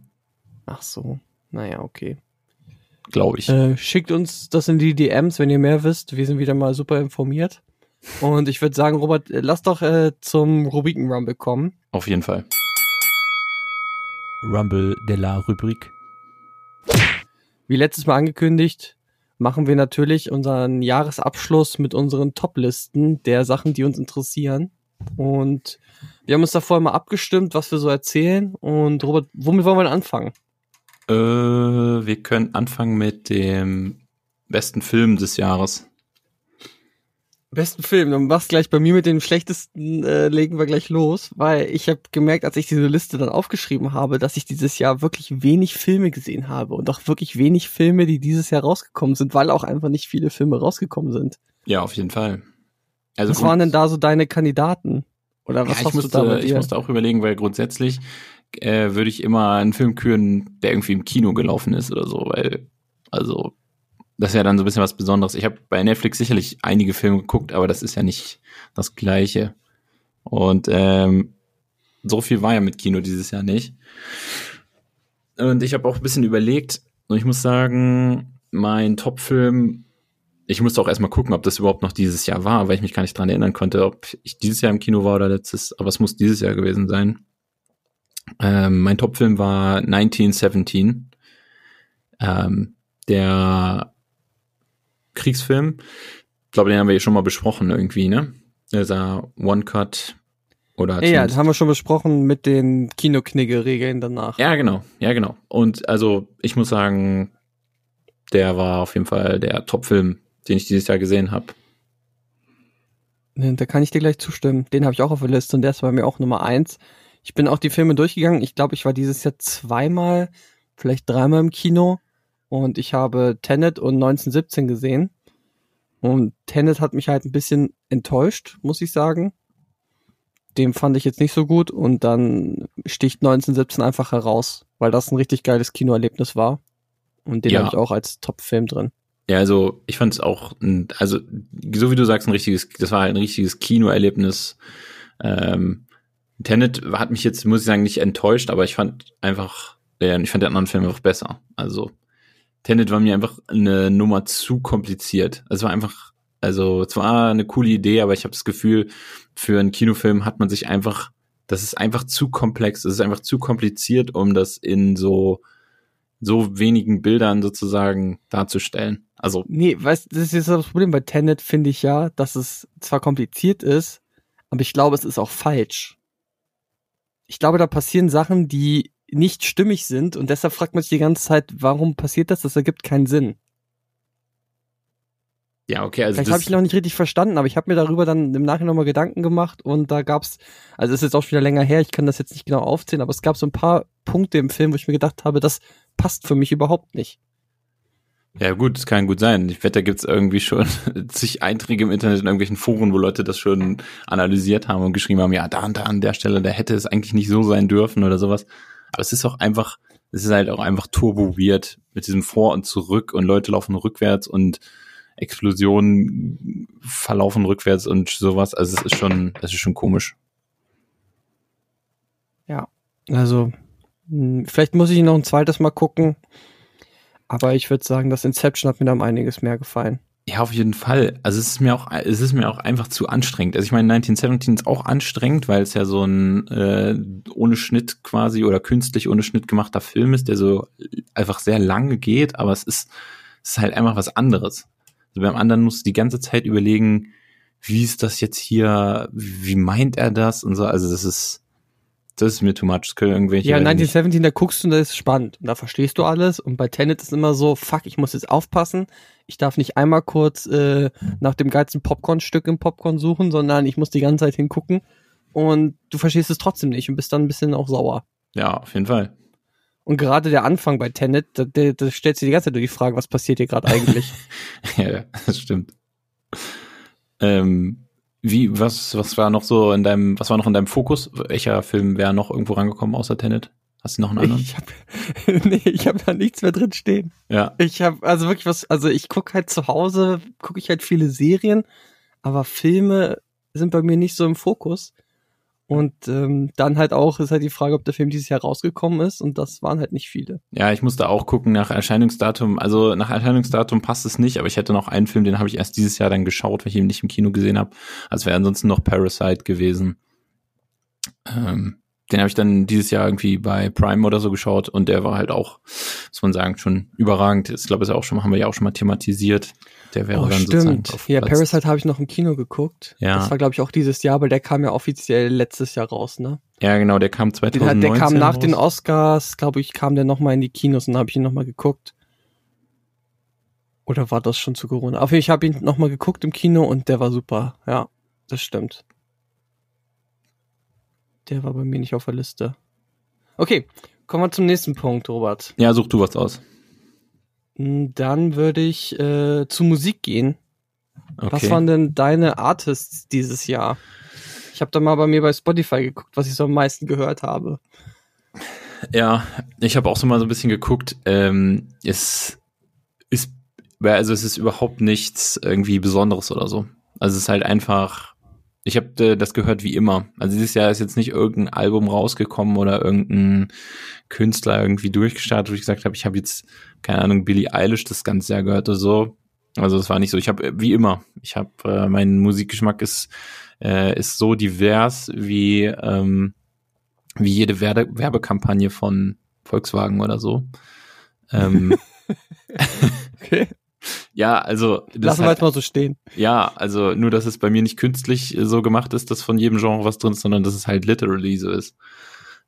Ach so. Naja, okay. Glaube ich. Äh, schickt uns das in die DMs, wenn ihr mehr wisst. Wir sind wieder mal super informiert. Und ich würde sagen, Robert, äh, lass doch äh, zum Rubriken Rumble kommen. Auf jeden Fall. Rumble de la Rubrik. Wie letztes Mal angekündigt, machen wir natürlich unseren Jahresabschluss mit unseren Top-Listen der Sachen, die uns interessieren. Und Wir haben uns da vorher mal abgestimmt, was wir so erzählen. Und Robert, womit wollen wir denn anfangen? Äh, wir können anfangen mit dem besten Film des Jahres. Besten Film, dann machst gleich bei mir mit dem schlechtesten, äh, legen wir gleich los, weil ich habe gemerkt, als ich diese Liste dann aufgeschrieben habe, dass ich dieses Jahr wirklich wenig Filme gesehen habe und auch wirklich wenig Filme, die dieses Jahr rausgekommen sind, weil auch einfach nicht viele Filme rausgekommen sind. Ja, auf jeden Fall. Also was waren denn da so deine Kandidaten? Oder was ja, ich hast musste, du da Ich musste auch überlegen, weil grundsätzlich äh, würde ich immer einen Film küren, der irgendwie im Kino gelaufen ist oder so, weil, also, das ist ja dann so ein bisschen was Besonderes. Ich habe bei Netflix sicherlich einige Filme geguckt, aber das ist ja nicht das Gleiche. Und ähm, so viel war ja mit Kino dieses Jahr nicht. Und ich habe auch ein bisschen überlegt, und ich muss sagen, mein Top-Film, ich musste auch erstmal gucken, ob das überhaupt noch dieses Jahr war, weil ich mich gar nicht dran erinnern konnte, ob ich dieses Jahr im Kino war oder letztes, aber es muss dieses Jahr gewesen sein. Ähm, mein Top-Film war 1917. Ähm, der Kriegsfilm. Ich glaube, den haben wir ja schon mal besprochen irgendwie, ne? Dieser One-Cut oder Ja, das haben wir schon besprochen mit den Kinoknigge-Regeln danach. ja, genau, ja, genau. Und also, ich muss sagen, der war auf jeden Fall der Top-Film, den ich dieses Jahr gesehen habe. Da kann ich dir gleich zustimmen. Den habe ich auch auf der Liste und der ist bei mir auch Nummer eins. Ich bin auch die Filme durchgegangen. Ich glaube, ich war dieses Jahr zweimal, vielleicht dreimal im Kino und ich habe Tenet und 1917 gesehen. Und Tenet hat mich halt ein bisschen enttäuscht, muss ich sagen. Den fand ich jetzt nicht so gut und dann sticht 1917 einfach heraus, weil das ein richtig geiles Kinoerlebnis war. Und den Ja. habe ich auch als Top-Film drin. Ja, also ich fand es auch, ein, also so wie du sagst, ein richtiges, das war halt ein richtiges Kinoerlebnis. Ähm, Tenet hat mich jetzt, muss ich sagen, nicht enttäuscht, aber ich fand einfach, ich fand den anderen Film einfach besser. Also Tenet war mir einfach eine Nummer zu kompliziert. Es war einfach, also zwar eine coole Idee, aber ich habe das Gefühl, für einen Kinofilm hat man sich einfach, das ist einfach zu komplex, es ist einfach zu kompliziert, um das in so so wenigen Bildern sozusagen darzustellen. Also Nee, weißt das ist das Problem bei Tenet, finde ich ja, dass es zwar kompliziert ist, aber ich glaube, es ist auch falsch. Ich glaube, da passieren Sachen, die nicht stimmig sind und deshalb fragt man sich die ganze Zeit, warum passiert das? Das ergibt keinen Sinn. ja, okay, also Vielleicht das, habe ich noch nicht richtig verstanden, aber ich habe mir darüber dann im Nachhinein nochmal Gedanken gemacht und da gab's, also es ist jetzt auch schon wieder länger her, ich kann das jetzt nicht genau aufzählen, aber es gab so ein paar Punkte im Film, wo ich mir gedacht habe, das passt für mich überhaupt nicht. ja gut, das kann gut sein. Ich wette, da gibt's irgendwie schon zig Einträge im Internet in irgendwelchen Foren, wo Leute das schon analysiert haben und geschrieben haben, ja, da und da an der Stelle, da hätte es eigentlich nicht so sein dürfen oder sowas. Aber es ist auch einfach, es ist halt auch einfach turbo weird mit diesem Vor und Zurück und Leute laufen rückwärts und Explosionen verlaufen rückwärts und sowas. Also es ist schon, es ist schon komisch. Also, mh, vielleicht muss ich noch ein zweites Mal gucken. Aber ich würde sagen, das Inception hat mir da einiges mehr gefallen. Ja, auf jeden Fall. Also es ist mir auch, es ist mir auch einfach zu anstrengend. Also ich meine, 1917 ist auch anstrengend, weil es ja so ein äh, ohne Schnitt quasi oder künstlich ohne Schnitt gemachter Film ist, der so einfach sehr lange geht, aber es ist, es ist halt einfach was anderes. Also beim anderen musst du die ganze Zeit überlegen, wie ist das jetzt hier, wie meint er das und so. Also das ist, das ist mir too much. Das können irgendwelche. Ja, weiß ich nicht. 1917, da guckst du und das ist spannend. Und da verstehst du alles. Und bei Tenet ist immer so, fuck, ich muss jetzt aufpassen. Ich darf nicht einmal kurz äh, nach dem geilsten Popcorn-Stück im Popcorn suchen, sondern ich muss die ganze Zeit hingucken. Und du verstehst es trotzdem nicht und bist dann ein bisschen auch sauer. Ja, auf jeden Fall. Und gerade der Anfang bei Tenet, da, da, da stellt sich die ganze Zeit nur die Frage, was passiert hier gerade eigentlich? ja, ja, das stimmt. Ähm, wie, was, was war noch so in deinem, was war noch in deinem Fokus? Welcher Film wäre noch irgendwo rangekommen außer Tenet? Hast du noch einen anderen? ich hab, nee, ich habe da nichts mehr drin stehen. ja. Ich habe also wirklich was, also ich guck halt zu Hause, gucke ich halt viele Serien, aber Filme sind bei mir nicht so im Fokus. Und ähm, dann halt auch ist halt die Frage, ob der Film dieses Jahr rausgekommen ist und das waren halt nicht viele. Ja, ich musste auch gucken nach Erscheinungsdatum. Also nach Erscheinungsdatum passt es nicht, aber ich hätte noch einen Film, den habe ich erst dieses Jahr dann geschaut, weil ich ihn nicht im Kino gesehen habe. Also wäre ansonsten noch Parasite gewesen. Ähm, den habe ich dann dieses Jahr irgendwie bei Prime oder so geschaut und der war halt auch, muss man sagen, schon überragend. Ich glaube, ist ja auch schon, haben wir ja auch schon mal thematisiert. Der wäre Oh, dann stimmt. Ja, Platz- Parasite habe ich noch im Kino geguckt. Ja. Das war, glaube ich, auch dieses Jahr, aber der kam ja offiziell letztes Jahr raus, ne? Ja, genau, der kam Den 2019 hat, der kam nach raus. den Oscars, glaube ich, kam der nochmal in die Kinos und habe ich ihn nochmal geguckt. Oder war das schon zu Corona? Auf jeden Fall, ich habe ihn nochmal geguckt im Kino und der war super. Ja, das stimmt. Der war bei mir nicht auf der Liste. Okay, kommen wir zum nächsten Punkt, Robert. Ja, such du was aus. Hm, Dann würde ich äh, zu Musik gehen. Okay. Was waren denn deine Artists dieses Jahr? Ich habe da mal bei mir bei Spotify geguckt, was ich so am meisten gehört habe. Ja, ich habe auch so mal so ein bisschen geguckt. Ähm, es ist, also es ist überhaupt nichts irgendwie Besonderes oder so. Also es ist halt einfach, ich habe äh, das gehört wie immer. Also dieses Jahr ist jetzt nicht irgendein Album rausgekommen oder irgendein Künstler irgendwie durchgestartet, wo ich gesagt habe, ich habe jetzt, keine Ahnung, Billie Eilish das ganze Jahr gehört oder so. Also es war nicht so. Ich habe wie immer, ich habe, äh, mein Musikgeschmack ist, äh, ist so divers wie, ähm, wie jede Werbe Werbekampagne von Volkswagen oder so. Ähm, Okay. Ja, also Lassen wir jetzt mal so stehen. ja, also nur, dass es bei mir nicht künstlich äh, so gemacht ist, dass von jedem Genre was drin ist, sondern dass es halt literally so ist.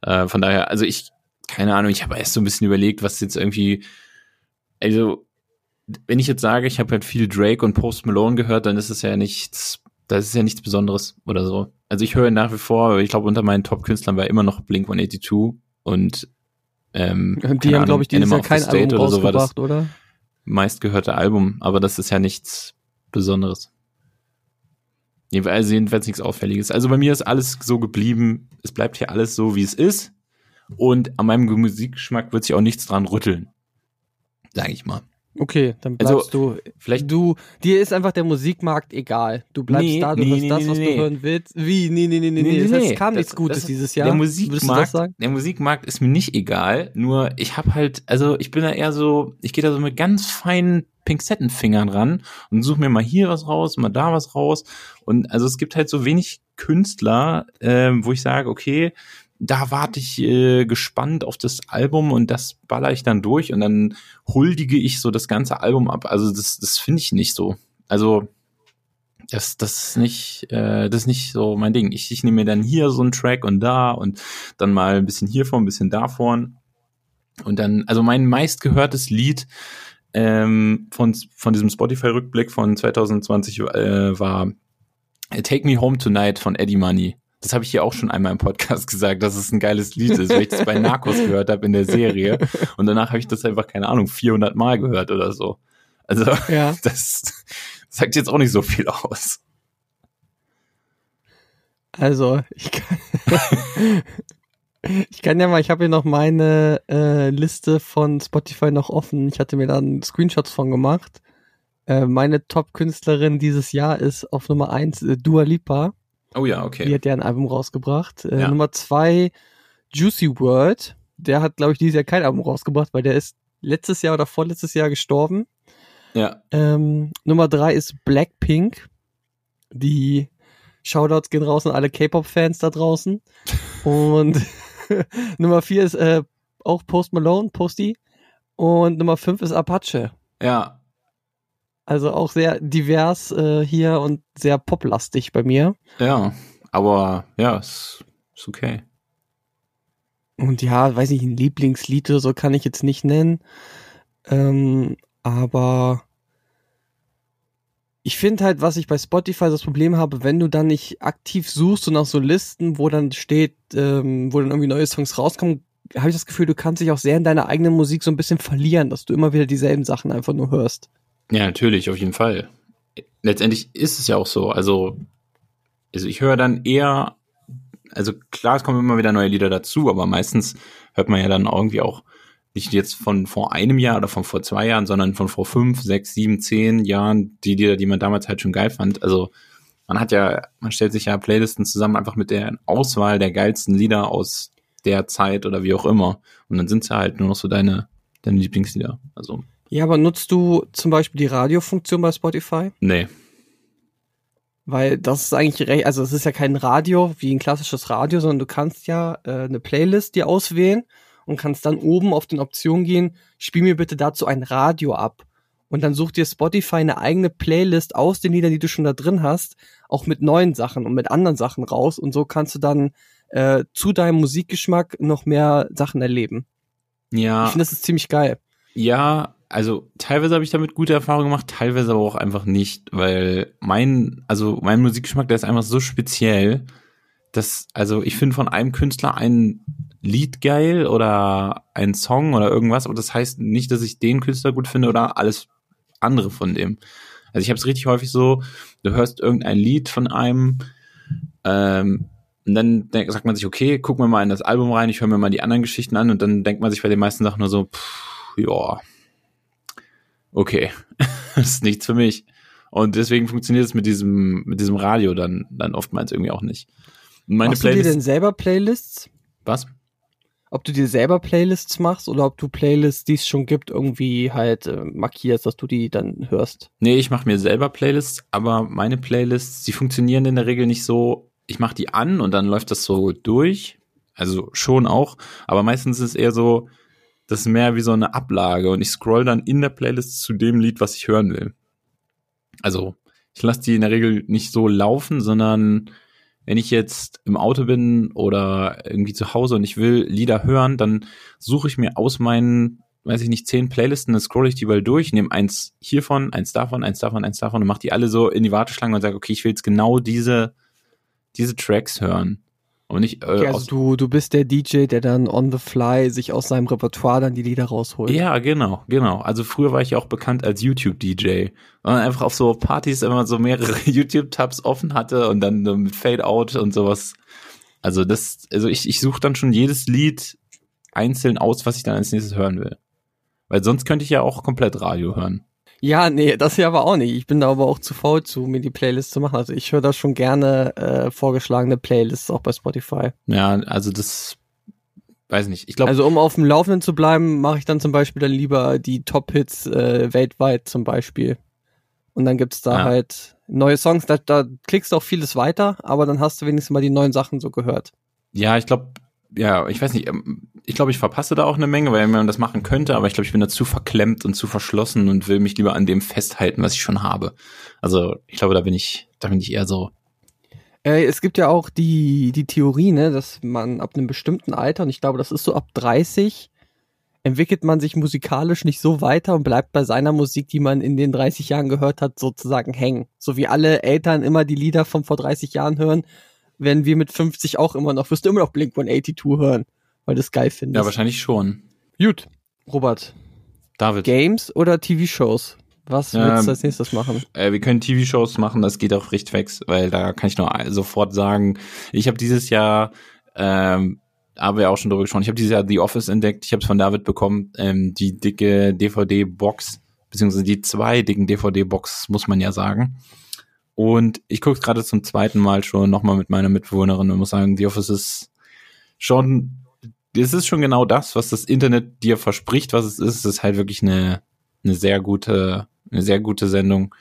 Äh, von daher, also ich, keine Ahnung, ich habe erst so ein bisschen überlegt, was jetzt irgendwie, also wenn ich jetzt sage, ich habe halt viel Drake und Post Malone gehört, dann ist es ja nichts, das ist ja nichts Besonderes oder so. Also ich höre nach wie vor, ich glaube unter meinen Top-Künstlern war immer noch Blink 182 und ähm, Die haben, glaube ich, dieses Jahr kein Album so rausgebracht, oder? Meistgehörte Album, aber das ist ja nichts Besonderes. Also jedenfalls nichts Auffälliges. Also bei mir ist alles so geblieben. Es bleibt hier alles so, wie es ist. Und an meinem Musikgeschmack wird sich auch nichts dran rütteln. Sag ich mal. Okay, dann Also, bleibst du. Vielleicht, Du, dir ist einfach der Musikmarkt egal. Du bleibst Nee, da, du nee, hörst nee, das, nee, was nee. du hören willst. Wie? Nee, nee, nee, nee, nee. Das heißt, es kam Das- nichts Gutes das- dieses Jahr. Der Musikmarkt, der Musikmarkt ist mir nicht egal, nur ich habe halt, also ich bin da eher so, ich gehe da so mit ganz feinen Pinzettenfingern ran und suche mir mal hier was raus, mal da was raus. Und also es gibt halt so wenig Künstler, ähm, wo ich sage, okay, da warte ich äh, gespannt auf das Album und das baller ich dann durch und dann huldige ich so das ganze Album ab. Also das, das finde ich nicht so. Also das, das ist nicht, äh, das ist nicht so mein Ding. Ich, ich nehme mir dann hier so einen Track und da und dann mal ein bisschen hiervon, ein bisschen davon. Und dann, also mein meistgehörtes Lied ähm, von, von diesem Spotify-Rückblick von 2020 äh, war Take Me Home Tonight von Eddie Money. Das habe ich hier auch schon einmal im Podcast gesagt, dass es ein geiles Lied ist, weil ich das bei Narcos gehört habe in der Serie. Und danach habe ich das einfach, keine Ahnung, 400 Mal gehört oder so. Also Ja. das sagt jetzt auch nicht so viel aus. Also, ich kann, ich kann ja mal, ich habe hier noch meine äh, Liste von Spotify noch offen. Ich hatte mir da einen Screenshots von gemacht. Äh, meine Top-Künstlerin dieses Jahr ist auf Nummer eins äh, Dua Lipa. Oh ja, Die okay. hat ja ein Album rausgebracht. Äh, Ja. Nummer zwei Juicy World. Der hat, glaube ich, dieses Jahr kein Album rausgebracht, weil der ist letztes Jahr oder vorletztes Jahr gestorben. Ja, Ähm, Nummer drei ist Blackpink. Die Shoutouts gehen raus an alle K-Pop-Fans da draußen. Und Nummer vier ist äh, auch Post Malone, Posty. Und Nummer fünf ist Apache. ja, Also auch sehr divers äh, hier und sehr poplastig bei mir. ja. Aber ja, ist, ist okay. Und ja, weiß nicht, ein Lieblingslied oder so kann ich jetzt nicht nennen. Ähm, aber ich finde halt, was ich bei Spotify das Problem habe, wenn du dann nicht aktiv suchst und nach so Listen, wo dann steht, ähm, wo dann irgendwie neue Songs rauskommen, habe ich das Gefühl, du kannst dich auch sehr in deiner eigenen Musik so ein bisschen verlieren, dass du immer wieder dieselben Sachen einfach nur hörst. Ja, natürlich, auf jeden Fall. Letztendlich ist es ja auch so. Also, also ich höre dann eher, also klar, es kommen immer wieder neue Lieder dazu, aber meistens hört man ja dann irgendwie auch nicht jetzt von vor einem Jahr oder von vor zwei Jahren, sondern von vor fünf, sechs, sieben, zehn Jahren die Lieder, die man damals halt schon geil fand. Also man hat ja, man stellt sich ja Playlisten zusammen einfach mit der Auswahl der geilsten Lieder aus der Zeit oder wie auch immer. Und dann sind es ja halt nur noch so deine, deine Lieblingslieder. Also, Ja, aber nutzt du zum Beispiel die Radiofunktion bei Spotify? nee. Weil das ist eigentlich recht, also es ist ja kein Radio wie ein klassisches Radio, sondern du kannst ja äh, eine Playlist dir auswählen und kannst dann oben auf den Optionen gehen, spiel mir bitte dazu ein Radio ab. Und dann sucht dir Spotify eine eigene Playlist aus den Liedern, die du schon da drin hast, auch mit neuen Sachen und mit anderen Sachen raus. Und so kannst du dann äh, zu deinem Musikgeschmack noch mehr Sachen erleben. Ja. Ich finde, das ist ziemlich geil. Ja, also teilweise habe ich damit gute Erfahrungen gemacht, teilweise aber auch einfach nicht, weil mein, also mein Musikgeschmack, der ist einfach so speziell, dass, also ich finde von einem Künstler ein Lied geil oder ein Song oder irgendwas, aber das heißt nicht, dass ich den Künstler gut finde oder alles andere von dem. Also ich habe es richtig häufig so, du hörst irgendein Lied von einem, ähm, und dann denk, sagt man sich, okay, guck mir mal in das Album rein, ich höre mir mal die anderen Geschichten an und dann denkt man sich bei den meisten Sachen nur so, pff, ja, okay, das ist nichts für mich. Und deswegen funktioniert es mit diesem, mit diesem Radio dann, dann oftmals irgendwie auch nicht. Und meine Machst du dir Playlist, denn selber Playlists? was? Ob du dir selber Playlists machst oder ob du Playlists, die es schon gibt, irgendwie halt äh, markierst, dass du die dann hörst? Nee, ich mache mir selber Playlists, aber meine Playlists, die funktionieren in der Regel nicht so, ich mache die an und dann läuft das so durch. Also schon auch, aber meistens ist es eher so, das ist mehr wie so eine Ablage und ich scroll dann in der Playlist zu dem Lied, was ich hören will. Also, ich lasse die in der Regel nicht so laufen, sondern wenn ich jetzt im Auto bin oder irgendwie zu Hause und ich will Lieder hören, dann suche ich mir aus meinen, weiß ich nicht, zehn Playlisten, dann scroll ich die mal durch, nehme eins hiervon, eins davon, eins davon, eins davon und mache die alle so in die Warteschlange und sage, okay, ich will jetzt genau diese, diese Tracks hören. Und nicht äh, Okay, also du, du bist der DJ, der dann on the fly sich aus seinem Repertoire dann die Lieder rausholt. Ja, genau, genau. Also früher war ich ja auch bekannt als YouTube-DJ. Und einfach auf so Partys immer so mehrere YouTube-Tabs offen hatte und dann mit Fade-Out und sowas. Also das, also ich, ich suche dann schon jedes Lied einzeln aus, was ich dann als nächstes hören will. Weil sonst könnte ich ja auch komplett Radio hören. Ja, nee, das ja aber auch nicht. Ich bin da aber auch zu faul zu, mir die Playlist zu machen. Also ich höre da schon gerne äh, vorgeschlagene Playlists auch bei Spotify. Ja, also das weiß nicht. Ich glaube, Also um auf dem Laufenden zu bleiben, mache ich dann zum Beispiel dann lieber die Top-Hits äh, weltweit zum Beispiel. Und dann gibt's da Ja. halt neue Songs, da, da klickst du auch vieles weiter, aber dann hast du wenigstens mal die neuen Sachen so gehört. ja, ich glaube, ja, ich weiß nicht, ähm, ich glaube, ich verpasse da auch eine Menge, weil man das machen könnte, aber ich glaube, ich bin da zu verklemmt und zu verschlossen und will mich lieber an dem festhalten, was ich schon habe. Also, ich glaube, da bin ich, da bin ich eher so, Äh, es gibt ja auch die, die Theorie, ne, dass man ab einem bestimmten Alter, und ich glaube, das ist so ab 30, entwickelt man sich musikalisch nicht so weiter und bleibt bei seiner Musik, die man in den 30 Jahren gehört hat, sozusagen hängen. So wie alle Eltern immer die Lieder von vor 30 Jahren hören, werden wir mit 50 auch immer noch, wirst du immer noch Blink 182 hören, weil du es geil findest. ja, wahrscheinlich schon. Gut. Robert, David, Games oder TV-Shows? Was Ähm, willst du als nächstes machen? äh, wir können TV-Shows machen, das geht auch recht fix, weil da kann ich nur sofort sagen, ich habe dieses Jahr, ähm, haben wir auch schon drüber gesprochen, ich habe dieses Jahr The Office entdeckt, ich habe es von David bekommen, ähm, die dicke DVD-Box, beziehungsweise die zwei dicken DVD-Box, muss man ja sagen. Und ich gucke gerade zum zweiten Mal schon nochmal mit meiner Mitbewohnerin und muss sagen, The Office ist schon, es ist schon genau das, was das Internet dir verspricht, was es ist. Es ist halt wirklich eine, eine sehr gute, eine sehr gute Sendung.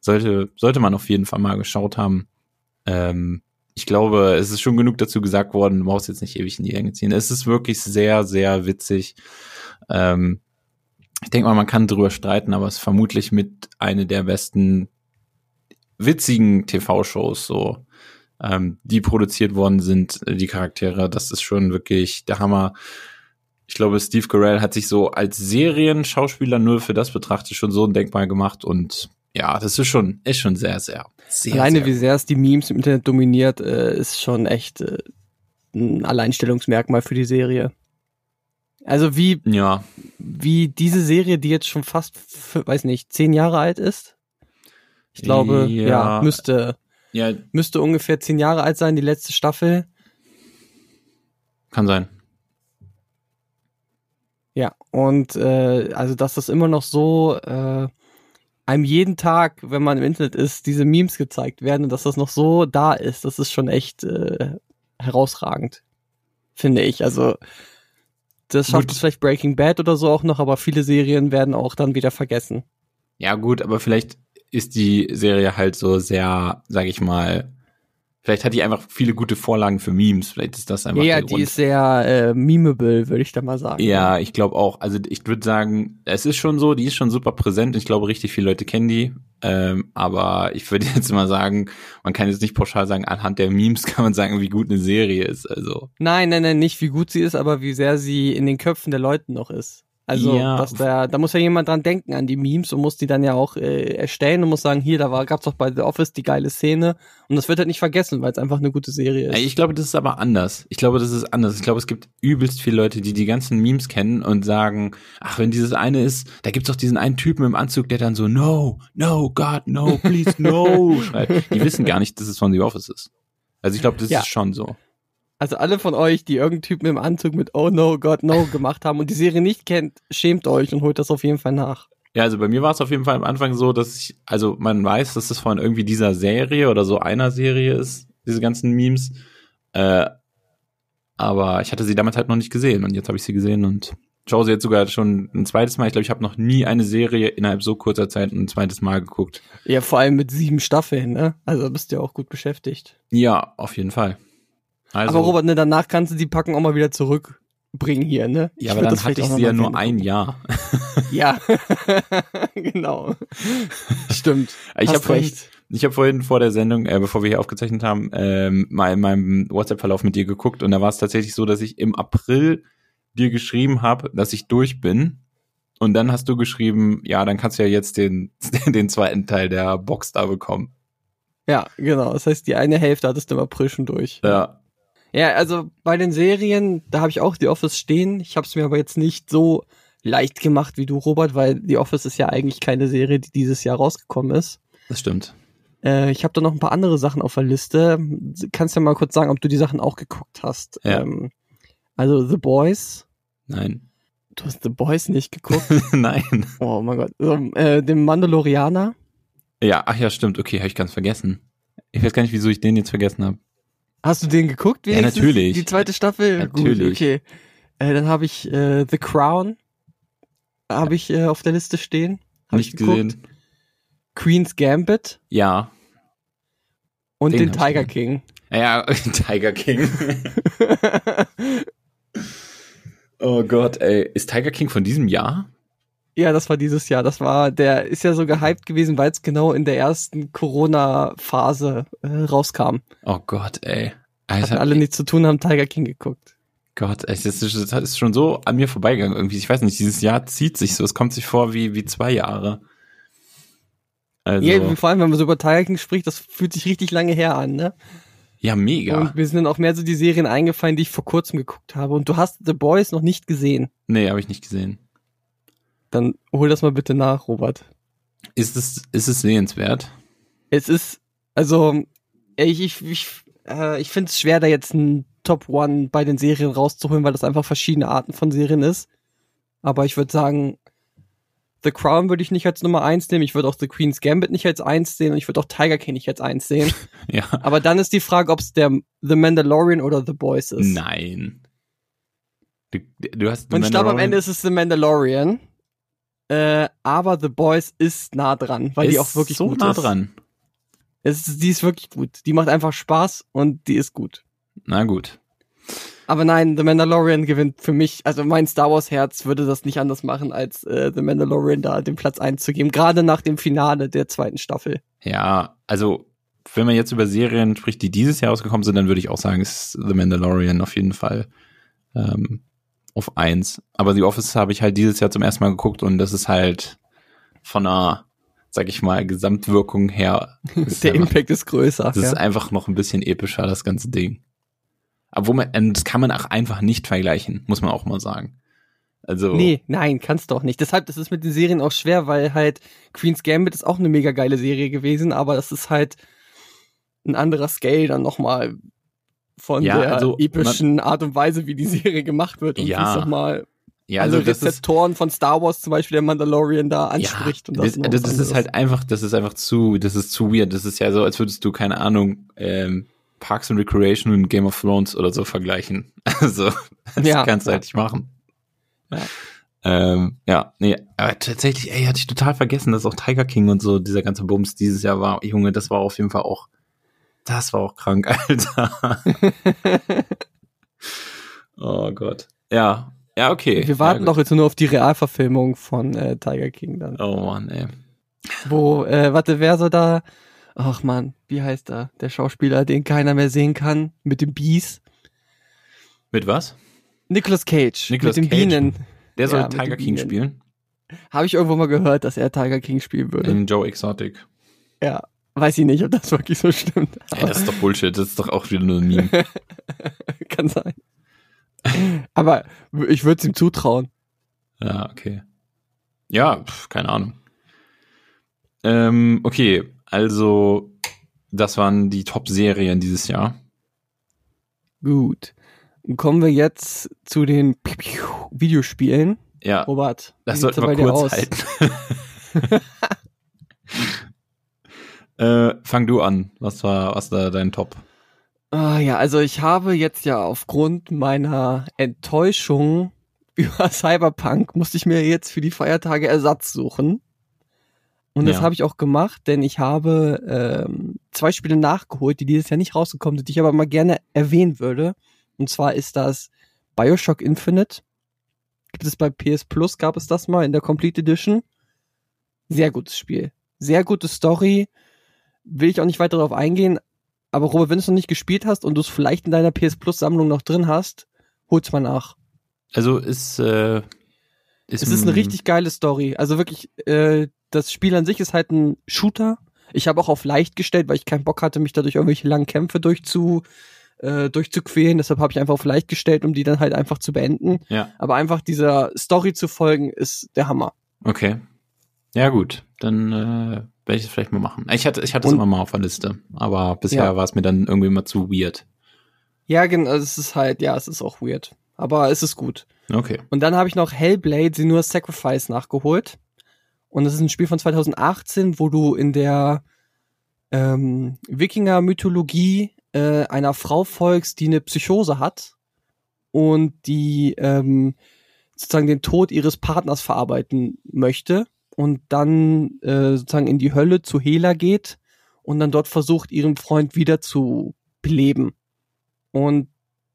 Sollte, sollte man auf jeden Fall mal geschaut haben. Ähm, ich glaube, es ist schon genug dazu gesagt worden, du brauchst jetzt nicht ewig in die Länge ziehen. Es ist wirklich sehr, sehr witzig. Ähm, ich denke mal, man kann drüber streiten, aber es ist vermutlich mit eine der besten witzigen TV-Shows so, ähm, die produziert worden sind, äh, die Charaktere. Das ist schon wirklich der Hammer. Ich glaube, Steve Carell hat sich so als Serienschauspieler nur für das betrachtet schon so ein Denkmal gemacht und ja, das ist schon, ist schon sehr, sehr, sehr, Alleine sehr wie sehr es die Memes im Internet dominiert, äh, ist schon echt äh, ein Alleinstellungsmerkmal für die Serie. Also wie, ja, wie diese Serie, die jetzt schon fast, weiß nicht, zehn Jahre alt ist. Ich glaube, ja, Ja. müsste, ja, müsste ungefähr zehn Jahre alt sein, die letzte Staffel. kann sein. Ja, und äh, also dass das immer noch so äh, einem jeden Tag, wenn man im Internet ist, diese Memes gezeigt werden und dass das noch so da ist, das ist schon echt äh, herausragend, finde ich. Also das schafft Gut. es vielleicht Breaking Bad oder so auch noch, aber viele Serien werden auch dann wieder vergessen. Ja, gut, aber vielleicht, ist die Serie halt so sehr, sag ich mal, vielleicht hat die einfach viele gute Vorlagen für Memes. Vielleicht ist das einfach Ja, die Grund. ist sehr äh, memeable, würde ich da mal sagen. Ja, ich glaube auch. Also ich würde sagen, es ist schon so, die ist schon super präsent. Ich glaube, richtig viele Leute kennen die. Ähm, aber ich würde jetzt mal sagen, man kann jetzt nicht pauschal sagen, anhand der Memes kann man sagen, wie gut eine Serie ist. Also Nein, nein, nein, nicht wie gut sie ist, aber wie sehr sie in den Köpfen der Leuten noch ist. Also, Ja. da, da muss ja jemand dran denken an die Memes und muss die dann ja auch äh, erstellen und muss sagen, hier, da war, gab's doch bei The Office die geile Szene und das wird halt nicht vergessen, weil es einfach eine gute Serie ist. ich glaube, das ist aber anders. Ich glaube, das ist anders. Ich glaube, es gibt übelst viele Leute, die die ganzen Memes kennen und sagen, ach, wenn dieses eine ist, da gibt's doch diesen einen Typen im Anzug, der dann so, no, no, God, no, please, no, schreit. Die wissen gar nicht, dass es von The Office ist. Also ich glaube, das Ja. ist schon so. Also alle von euch, die irgendeinen Typen im Anzug mit Oh no, God no gemacht haben und die Serie nicht kennt, schämt euch und holt das auf jeden Fall nach. Ja, also bei mir war es auf jeden Fall am Anfang so, dass ich, also man weiß, dass es von irgendwie dieser Serie oder so einer Serie ist, diese ganzen Memes. Äh, aber ich hatte sie damals halt noch nicht gesehen und jetzt habe ich sie gesehen und schaue sie jetzt sogar schon ein zweites Mal. Ich glaube, ich habe noch nie eine Serie innerhalb so kurzer Zeit ein zweites Mal geguckt. Ja, vor allem mit sieben Staffeln, ne? Also bist du ja auch gut beschäftigt. Ja, auf jeden Fall. Also, aber Robert, ne, danach kannst du die Packung auch mal wieder zurückbringen hier, ne? ja, aber dann hatte ich sie ja nur ein. Jahr. Ja, genau. Stimmt. Ich habe vorhin, ich habe vorhin vor der Sendung, äh, bevor wir hier aufgezeichnet haben, ähm, mal in meinem WhatsApp-Verlauf mit dir geguckt und da war es tatsächlich so, dass ich im April dir geschrieben habe, dass ich durch bin. Und dann hast du geschrieben, ja, dann kannst du ja jetzt den, den zweiten Teil der Box da bekommen. Ja, genau. Das heißt, die eine Hälfte hattest du im April schon durch. Ja. Ja, also bei den Serien, da habe ich auch The Office stehen. Ich habe es mir aber jetzt nicht so leicht gemacht wie du, Robert, weil The Office ist ja eigentlich keine Serie, die dieses Jahr rausgekommen ist. Das stimmt. Äh, ich habe da noch ein paar andere Sachen auf der Liste. Kannst ja mal kurz sagen, ob du die Sachen auch geguckt hast. Ja. Ähm, also The Boys. Nein. Du hast The Boys nicht geguckt. Nein. oh mein Gott. So, äh, dem Mandalorianer. Ja, ach ja, stimmt. Okay, habe ich ganz vergessen. Ich weiß gar nicht, wieso ich den jetzt vergessen habe. Hast du den geguckt? Ja, wenigstens? natürlich. Die zweite Staffel? Natürlich. Gut, okay. Äh, dann habe ich äh, The Crown. Habe ich äh, auf der Liste stehen. Hab nicht ich geguckt. gesehen. Queen's Gambit Ja. und Den den, Tiger. King. Ja, Tiger King. oh Gott, ey. Ist Tiger King von diesem Jahr? Ja, das war dieses Jahr. Das war, der ist ja so gehypt gewesen, weil es genau in der ersten Corona-Phase äh, rauskam. Oh Gott, ey. Hatten Alter, alle nichts zu tun, haben Tiger King geguckt. Gott, ey, das ist, das ist schon so an mir vorbeigegangen irgendwie. Ich weiß nicht, dieses Jahr zieht sich so. Es kommt sich vor wie, wie zwei Jahre. Also, Ja, ja, vor allem, wenn man so über Tiger King spricht, das fühlt sich richtig lange her an, ne? mega. Und mir sind dann auch mehr so die Serien eingefallen, die ich vor kurzem geguckt habe. Und du hast The Boys noch nicht gesehen. nee, habe ich nicht gesehen. Dann hol das mal bitte nach, Robert. Ist es, ist es sehenswert? Es ist, also, ich, ich, ich, äh, ich finde es schwer, da jetzt ein Top One bei den Serien rauszuholen, weil das einfach verschiedene Arten von Serien ist. Aber ich würde sagen, The Crown würde ich nicht als Nummer eins nehmen. Ich würde auch The Queen's Gambit nicht als eins sehen und ich würde auch Tiger King nicht als eins sehen. Ja. Aber dann ist die Frage, ob es der The Mandalorian oder The Boys ist. Nein. Du, du hast Und ich glaube, am Ende ist es The Mandalorian. Äh, aber The Boys ist nah dran, weil die Ist auch wirklich so gut nah ist. dran. Es ist. Die ist wirklich gut. Die macht einfach Spaß und die ist gut. Na gut. Aber nein, The Mandalorian gewinnt für mich, also mein Star Wars Herz würde das nicht anders machen, als äh, The Mandalorian da den Platz einzugeben, gerade nach dem Finale der zweiten Staffel. Ja, also wenn man jetzt über Serien spricht, die dieses Jahr rausgekommen sind, dann würde ich auch sagen, es ist The Mandalorian auf jeden Fall ähm, auf eins. Aber The Office habe ich halt dieses Jahr zum ersten Mal geguckt und das ist halt von einer, sag ich mal, Gesamtwirkung her, der einfach, Impact ist größer. das ja. ist einfach noch ein bisschen epischer, das ganze Ding. Obwohl man, und das kann man auch einfach nicht vergleichen, muss man auch mal sagen. Also, Nee, nein, kannst du auch nicht. Deshalb, das ist mit den Serien auch schwer, weil halt Queen's Gambit ist auch eine mega geile Serie gewesen, aber das ist halt ein anderer Scale dann nochmal von Ja, der also, epischen Art und Weise, wie die Serie gemacht wird und Ja, wie es nochmal ja, alle also das ist, Rezeptoren von Star Wars zum Beispiel der Mandalorian da anspricht. und das, ist noch das, das ist halt einfach, das ist einfach zu, das ist zu weird. Das ist ja so, als würdest du, keine Ahnung, ähm, Parks and Recreation und Game of Thrones oder so vergleichen. Also, das Ja. kannst du halt nicht machen. Ja. Ähm, ja, nee, aber tatsächlich, ey, hatte ich total vergessen, dass auch Tiger King und so dieser ganze Bums dieses Jahr war. Junge, das war auf jeden Fall auch, das war auch krank, Alter. oh Gott. Ja, ja, okay. Wir warten ja, doch jetzt nur auf die Realverfilmung von äh, Tiger King dann. Oh Mann, ey. Wo, äh, warte, wer so da, ach man, wie heißt er? Der Schauspieler, den keiner mehr sehen kann, mit dem Bies. Mit was? Nicolas Cage. Nicolas mit den Cage. Bienen. Der soll Ja, Tiger King spielen? Habe ich irgendwo mal gehört, dass er Tiger King spielen würde. In Joe Exotic. Ja. Weiß ich nicht, ob das wirklich so stimmt. Ey, das ist doch Bullshit, das ist doch auch wieder nur ein Meme. Kann sein. Aber ich würde es ihm zutrauen. Ja, okay. Ja, pf, keine Ahnung. Ähm, okay, also das waren die Top-Serien dieses Jahr. Gut. Kommen wir jetzt zu den Videospielen. Ja, Robert, das sollten wir bei dir kurz halten. äh, fang du an. Was war, was da dein Top? Ah, ja, also ich habe jetzt ja aufgrund meiner Enttäuschung über Cyberpunk musste ich mir jetzt für die Feiertage Ersatz suchen. Und das Ja. habe ich auch gemacht, denn ich habe ähm, zwei Spiele nachgeholt, die dieses Jahr nicht rausgekommen sind, die ich aber mal gerne erwähnen würde. Und zwar ist das Bioshock Infinite. Gibt es bei PS Plus, gab es das mal in der Complete Edition. Sehr gutes Spiel. Sehr gute Story. Will ich auch nicht weiter darauf eingehen, aber Robert, wenn du es noch nicht gespielt hast und du es vielleicht in deiner PS Plus Sammlung noch drin hast, hol's mal nach. Also ist, äh, Es ist eine ein- richtig geile Story. Also wirklich, äh, das Spiel an sich ist halt ein Shooter. Ich habe auch auf leicht gestellt, weil ich keinen Bock hatte, mich da durch irgendwelche langen Kämpfe durchzu, äh, durchzuquälen. Deshalb habe ich einfach auf leicht gestellt, um die dann halt einfach zu beenden. Ja, Aber einfach dieser Story zu folgen, ist der Hammer. okay. Ja, gut. Dann äh, werde ich das vielleicht mal machen. Ich hatte, ich hatte es immer mal auf der Liste, aber bisher Ja. war es mir dann irgendwie immer zu weird. Ja, genau, es ist halt, ja, es ist auch weird. Aber es ist gut. Okay. Und dann habe ich noch Hellblade, Senua's Sacrifice nachgeholt. Und das ist ein Spiel von 2018, wo du in der ähm, Wikinger-Mythologie äh, einer Frau folgst, die eine Psychose hat und die ähm, sozusagen den Tod ihres Partners verarbeiten möchte und dann äh, sozusagen in die Hölle zu Hela geht und dann dort versucht, ihren Freund wieder zu beleben. Und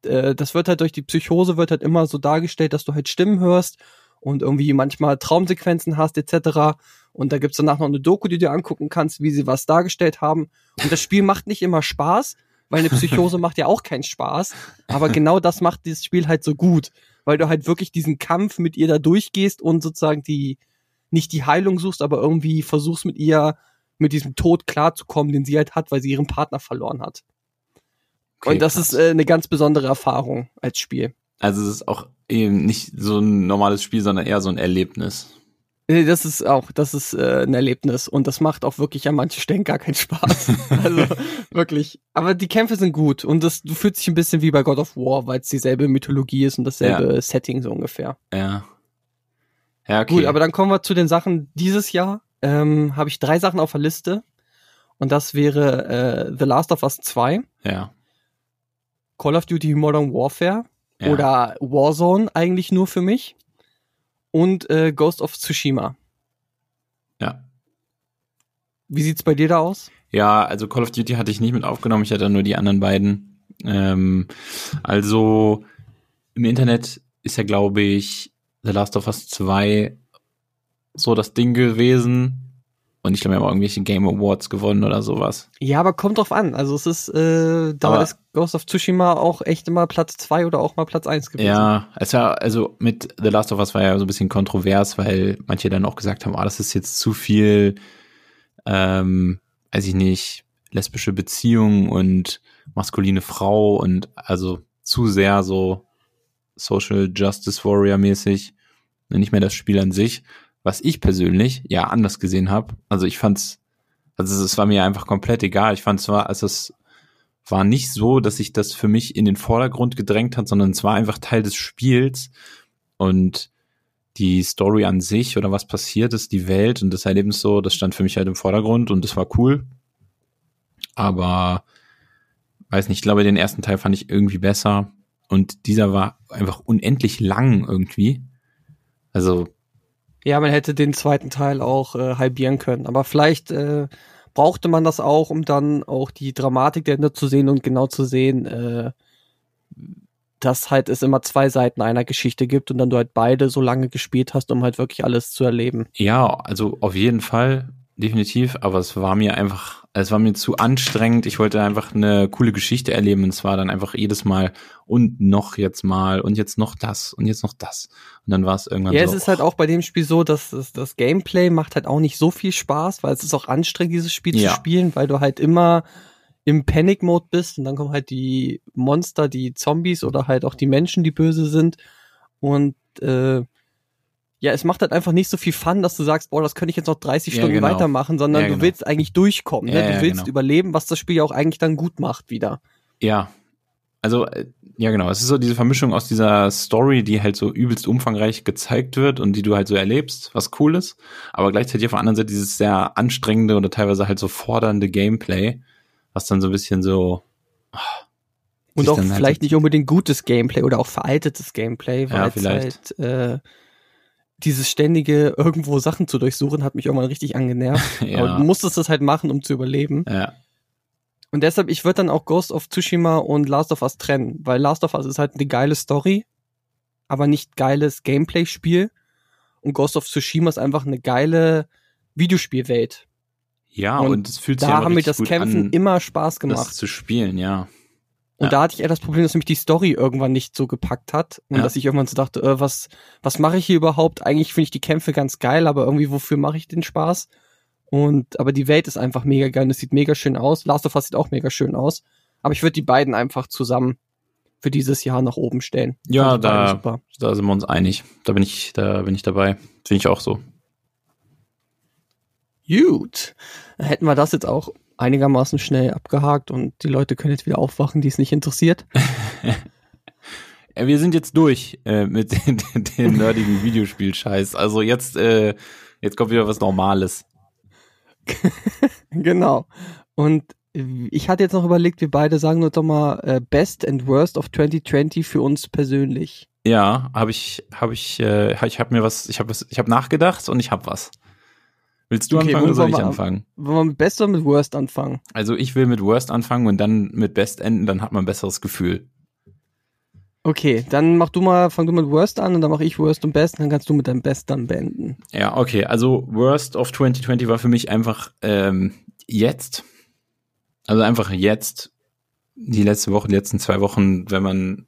äh, das wird halt durch die Psychose wird halt immer so dargestellt, dass du halt Stimmen hörst und irgendwie manchmal Traumsequenzen hast etc. Und da gibt's danach noch eine Doku, die du dir angucken kannst, wie sie was dargestellt haben. Und das Spiel macht nicht immer Spaß, weil eine Psychose macht ja auch keinen Spaß. Aber genau das macht dieses Spiel halt so gut, weil du halt wirklich diesen Kampf mit ihr da durchgehst und sozusagen die nicht die Heilung suchst, aber irgendwie versuchst mit ihr mit diesem Tod klarzukommen, den sie halt hat, weil sie ihren Partner verloren hat. okay und das krass. ist äh, eine ganz besondere Erfahrung als Spiel. Also es ist auch eben nicht so ein normales Spiel, sondern eher so ein Erlebnis. Nee, Das ist auch, das ist äh, ein Erlebnis und das macht auch wirklich an manchen Stellen gar keinen Spaß. also wirklich. Aber die Kämpfe sind gut und das, du fühlst dich ein bisschen wie bei God of War, weil es dieselbe Mythologie ist und dasselbe Setting so ungefähr. Ja. Ja, okay. Gut, aber dann kommen wir zu den Sachen dieses Jahr. Ähm, Habe ich drei Sachen auf der Liste und das wäre äh, The Last of Us 2, ja. Call of Duty Modern Warfare ja. oder Warzone eigentlich nur für mich und äh, Ghost of Tsushima. Ja. Wie sieht's bei dir da aus? Ja, also Call of Duty hatte ich nicht mit aufgenommen, ich hatte nur die anderen beiden. Ähm, also im Internet ist ja, glaube ich, The Last of Us 2 so das Ding gewesen. Und ich glaube, wir haben auch irgendwelche Game Awards gewonnen oder sowas. Ja, aber kommt drauf an. Also es ist, äh, da ist Ghost of Tsushima auch echt immer Platz zwei oder auch mal Platz eins gewesen. Ja, es war, also mit The Last of Us war ja so ein bisschen kontrovers, weil manche dann auch gesagt haben, ah, das ist jetzt zu viel, ähm, weiß ich nicht, lesbische Beziehung und maskuline Frau und also zu sehr so Social Justice Warrior mäßig nicht mehr das Spiel an sich, was ich persönlich ja anders gesehen habe. Also ich fand's, also es war mir einfach komplett egal. Ich fand zwar, also es war nicht so, dass sich das für mich in den Vordergrund gedrängt hat, sondern es war einfach Teil des Spiels und die Story an sich oder was passiert ist, die Welt und das Erlebnis so, das stand für mich halt im Vordergrund und das war cool. Aber weiß nicht, ich glaube, den ersten Teil fand ich irgendwie besser und dieser war einfach unendlich lang irgendwie. Also, Ja, man hätte den zweiten Teil auch äh, halbieren können. Aber vielleicht äh, brauchte man das auch, um dann auch die Dramatik dahinter zu sehen und genau zu sehen, äh, dass halt es immer zwei Seiten einer Geschichte gibt und dann du halt beide so lange gespielt hast, um halt wirklich alles zu erleben. ja, also auf jeden Fall, definitiv, aber es war mir einfach, es war mir zu anstrengend. Ich wollte einfach eine coole Geschichte erleben und es war dann einfach jedes Mal und noch jetzt mal und jetzt noch das und jetzt noch das. Und dann war es irgendwann Ja, so. es ist halt auch bei dem Spiel so, dass das, das Gameplay macht halt auch nicht so viel Spaß, weil es ist auch anstrengend, dieses Spiel Ja. zu spielen, weil du halt immer im Panic-Mode bist und dann kommen halt die Monster, die Zombies oder halt auch die Menschen, die böse sind. Und äh, ja, es macht halt einfach nicht so viel Fun, dass du sagst, boah, das könnte ich jetzt noch 30 Ja, Stunden genau. weitermachen, sondern Ja, du genau. willst eigentlich durchkommen. Ne? Du willst genau. überleben, was das Spiel ja auch eigentlich dann gut macht wieder. Ja. Also, äh, ja, genau. Es ist so diese Vermischung aus dieser Story, die halt so übelst umfangreich gezeigt wird und die du halt so erlebst, was cool ist. Aber gleichzeitig auf der anderen Seite dieses sehr anstrengende oder teilweise halt so fordernde Gameplay, was dann so ein bisschen so. ah, Und auch halt vielleicht so- nicht unbedingt gutes Gameplay oder auch veraltetes Gameplay, weil Ja, es halt äh, dieses ständige irgendwo Sachen zu durchsuchen hat mich irgendwann richtig angenervt. Ja. Aber du musstest das halt machen, um zu überleben. Ja, Und deshalb, ich würde dann auch Ghost of Tsushima und Last of Us trennen, weil Last of Us ist halt eine geile Story, aber nicht geiles Gameplay-Spiel. Und Ghost of Tsushima ist einfach eine geile Videospielwelt. ja und, Und es fühlt sich Da haben mir das Kämpfen an, immer Spaß das gemacht. zu spielen, ja. Und Ja. da hatte ich eher das Problem, dass mich die Story irgendwann nicht so gepackt hat. Und Ja. dass ich irgendwann so dachte, äh, was, was mache ich hier überhaupt? Eigentlich finde ich die Kämpfe ganz geil, aber irgendwie wofür mache ich den Spaß? Und aber die Welt ist einfach mega geil und es sieht mega schön aus. Last of Us sieht auch mega schön aus. Aber ich würde die beiden einfach zusammen für dieses Jahr nach oben stellen. Ja, da, da sind wir uns einig. Da bin ich, da bin ich dabei. Finde ich auch so. Gut. Hätten wir das jetzt auch einigermaßen schnell abgehakt und die Leute können jetzt wieder aufwachen, die es nicht interessiert. Wir sind jetzt durch äh, mit den, den nerdigen Videospielscheiß. Also jetzt, äh, jetzt kommt wieder was Normales. Genau. Und ich hatte jetzt noch überlegt, wir beide sagen uns doch mal äh, Best and Worst of 2020 für uns persönlich. Ja, habe ich, habe ich, äh, ich habe mir was, ich habe was, ich habe nachgedacht und ich habe was. Willst du Okay, anfangen oder soll ich anfangen? Wollen wir mit Best oder mit Worst anfangen? Also ich will mit Worst anfangen und dann mit Best enden, dann hat man ein besseres Gefühl. Okay, dann mach du mal, fang du mit Worst an und dann mache ich Worst und Best, dann kannst du mit deinem Best dann beenden. Ja, okay. Also Worst of 2020 war für mich einfach ähm, jetzt. Also einfach jetzt. Die letzte Woche, die letzten zwei Wochen, wenn man,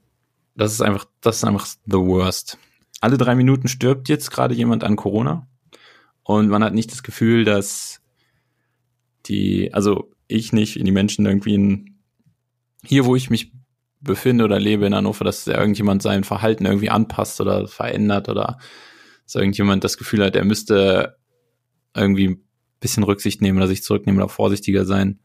das ist einfach, das ist einfach the worst. Alle drei Minuten stirbt jetzt gerade jemand an Corona und man hat nicht das Gefühl, dass die, also ich nicht, die Menschen irgendwie in, hier, wo ich mich befinde oder lebe in Hannover, dass irgendjemand sein Verhalten irgendwie anpasst oder verändert oder dass irgendjemand das Gefühl hat, er müsste irgendwie ein bisschen Rücksicht nehmen oder sich zurücknehmen oder vorsichtiger sein.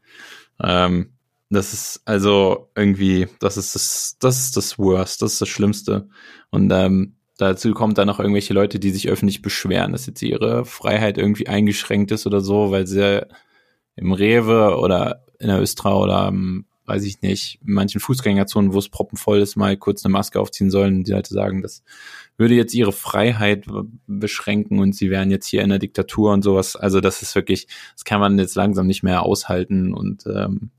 Ähm, das ist also irgendwie, das ist das, das ist das Worst, das ist das Schlimmste. Und ähm, dazu kommt dann noch irgendwelche Leute, die sich öffentlich beschweren, dass jetzt ihre Freiheit irgendwie eingeschränkt ist oder so, weil sie im Rewe oder in der Östra oder ähm, weiß ich nicht, in manchen Fußgängerzonen, wo es proppenvoll ist, mal kurz eine Maske aufziehen sollen. Die Leute sagen, das würde jetzt ihre Freiheit beschränken und sie wären jetzt hier in der Diktatur und sowas. Also das ist wirklich, das kann man jetzt langsam nicht mehr aushalten und ähm,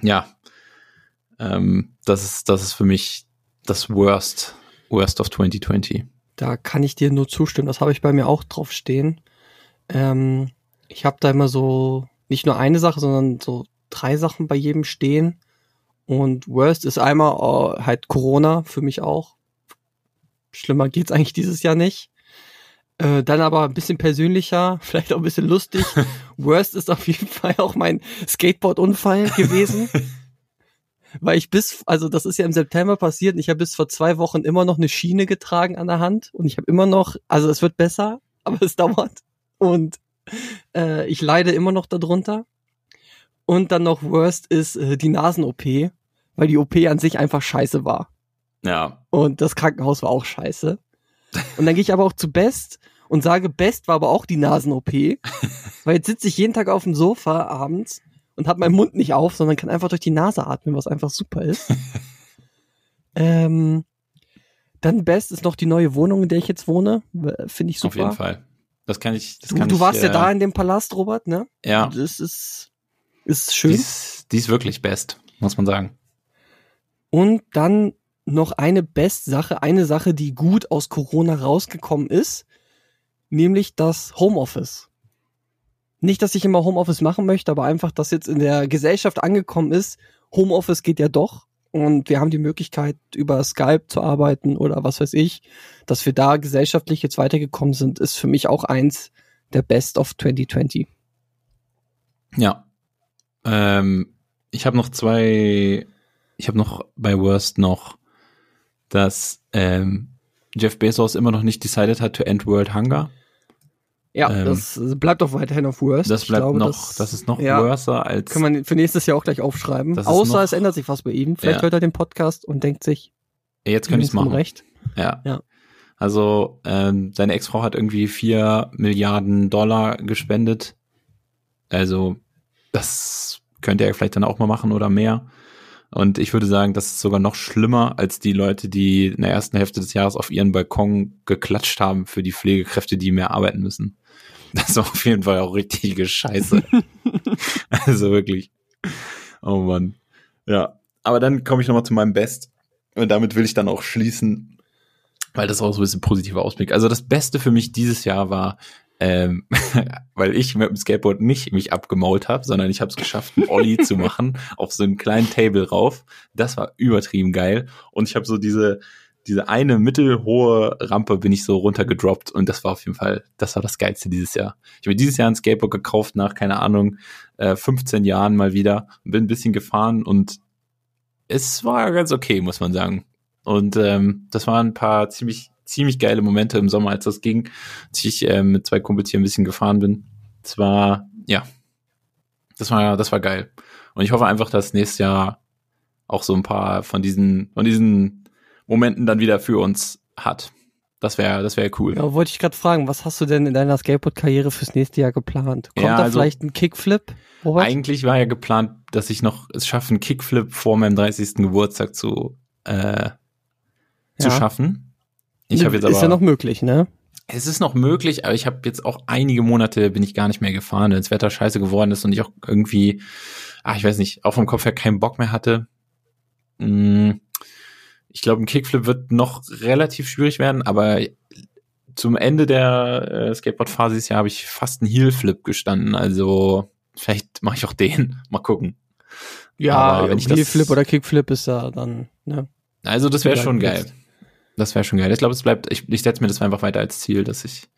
ja, ähm, das ist das ist für mich das Worst, Worst of 2020. Da kann ich dir nur zustimmen, das habe ich bei mir auch drauf stehen. Ähm, ich habe da immer so nicht nur eine Sache, sondern so drei Sachen bei jedem stehen. Und Worst ist einmal äh, halt Corona für mich auch. Schlimmer geht's eigentlich dieses Jahr nicht. Äh, dann aber ein bisschen persönlicher, vielleicht auch ein bisschen lustig. Worst ist auf jeden Fall auch mein Skateboard-Unfall gewesen. Weil ich bis, also das ist ja im September passiert und ich habe bis vor zwei Wochen immer noch eine Schiene getragen an der Hand und ich habe immer noch, also es wird besser, aber es dauert und äh, ich leide immer noch darunter. Und dann noch worst ist äh, die Nasen-OP, weil die OP an sich einfach scheiße war. Ja, Und das Krankenhaus war auch scheiße. Und dann gehe ich aber auch zu Best und sage, Best war aber auch die Nasen-OP. weil jetzt sitze ich jeden Tag auf dem Sofa abends und habe meinen Mund nicht auf, sondern kann einfach durch die Nase atmen, was einfach super ist. ähm, Dann best ist noch die neue Wohnung, in der ich jetzt wohne. Finde ich super. Auf jeden Fall. Das kann ich. Das Du, kann du ich, warst ja äh, da in dem Palast, Robert, ne? Ja, Das ist, ist die schön. ist, die ist wirklich best, muss man sagen. Und dann noch eine Best-Sache, eine Sache, die gut aus Corona rausgekommen ist, nämlich das Homeoffice. Nicht, dass ich immer Homeoffice machen möchte, aber einfach, dass jetzt in der Gesellschaft angekommen ist, Homeoffice geht ja doch. Und wir haben die Möglichkeit, über Skype zu arbeiten oder was weiß ich, dass wir da gesellschaftlich jetzt weitergekommen sind, ist für mich auch eins der Best of 2020. Ja. Ähm, ich habe noch zwei. Ich habe noch bei Worst noch, dass ähm, Jeff Bezos immer noch nicht decided hat to end World Hunger. Ja, Ähm, das bleibt auch weiterhin auf Worst. Das bleibt glaube, noch, das, ist noch ja. worser als. Können wir für nächstes Jahr auch gleich aufschreiben. Das Außer noch- es ändert sich was bei ihm. Vielleicht Ja. hört er den Podcast und denkt sich, jetzt könnte ich und machen. recht. Ja. Ja. Also ähm, seine Ex-Frau hat irgendwie vier Milliarden Dollar gespendet. Also das könnte er vielleicht dann auch mal machen oder mehr. Und ich würde sagen, das ist sogar noch schlimmer als die Leute, die in der ersten Hälfte des Jahres auf ihren Balkon geklatscht haben für die Pflegekräfte, die mehr arbeiten müssen. Das ist auf jeden Fall auch richtige Scheiße. also wirklich. Oh Mann. Ja. Aber dann komme ich nochmal zu meinem Best. Und damit will ich dann auch schließen, weil das auch so ein bisschen positiver Ausblick. Also das Beste für mich dieses Jahr war, ähm, weil ich mit dem Skateboard nicht mich abgemault habe, sondern ich habe es geschafft, einen Ollie zu machen auf so einen kleinen Table rauf. Das war übertrieben geil. Und ich habe so diese diese eine mittelhohe Rampe bin ich so runtergedroppt und das war auf jeden Fall, das war das Geilste dieses Jahr. Ich habe dieses Jahr ein Skateboard gekauft nach, keine Ahnung, äh, 15 Jahren mal wieder und bin ein bisschen gefahren und es war ganz okay, muss man sagen. Und ähm, das waren ein paar ziemlich, ziemlich geile Momente im Sommer, als das ging, als ich ähm, mit zwei Kumpels hier ein bisschen gefahren bin. Es war, ja, das war, das war geil. Und ich hoffe einfach, dass nächstes Jahr auch so ein paar von diesen, von diesen Momenten dann wieder für uns hat. Das wäre, das wäre cool. Ja, wollte ich gerade fragen, was hast du denn in deiner Skateboard-Karriere fürs nächste Jahr geplant? Kommt Ja, da also- vielleicht ein Kickflip, Robert? Eigentlich war ja geplant, dass ich noch es schaffe, einen Kickflip vor meinem 30. Geburtstag zu, äh, zu Ja. schaffen. Ich habe jetzt Ist aber, ja noch möglich, ne? es ist noch möglich, aber ich habe jetzt auch einige Monate bin ich gar nicht mehr gefahren, weil das Wetter scheiße geworden ist und ich auch irgendwie, ah, ich weiß nicht, auch vom Kopf her keinen Bock mehr hatte. Mm, Ich glaube, ein Kickflip wird noch relativ schwierig werden, aber zum Ende der äh, Skateboard-Phase dieses Jahr habe ich fast einen Heelflip gestanden, also vielleicht mache ich auch den. Mal gucken. Aber wenn ich das- Heelflip oder Kickflip ist ja dann, ne? Also das wäre Ja, schon geil. Das wäre schon geil. Ich glaube, es bleibt, ich, ich setze mir das einfach weiter als Ziel, dass ich,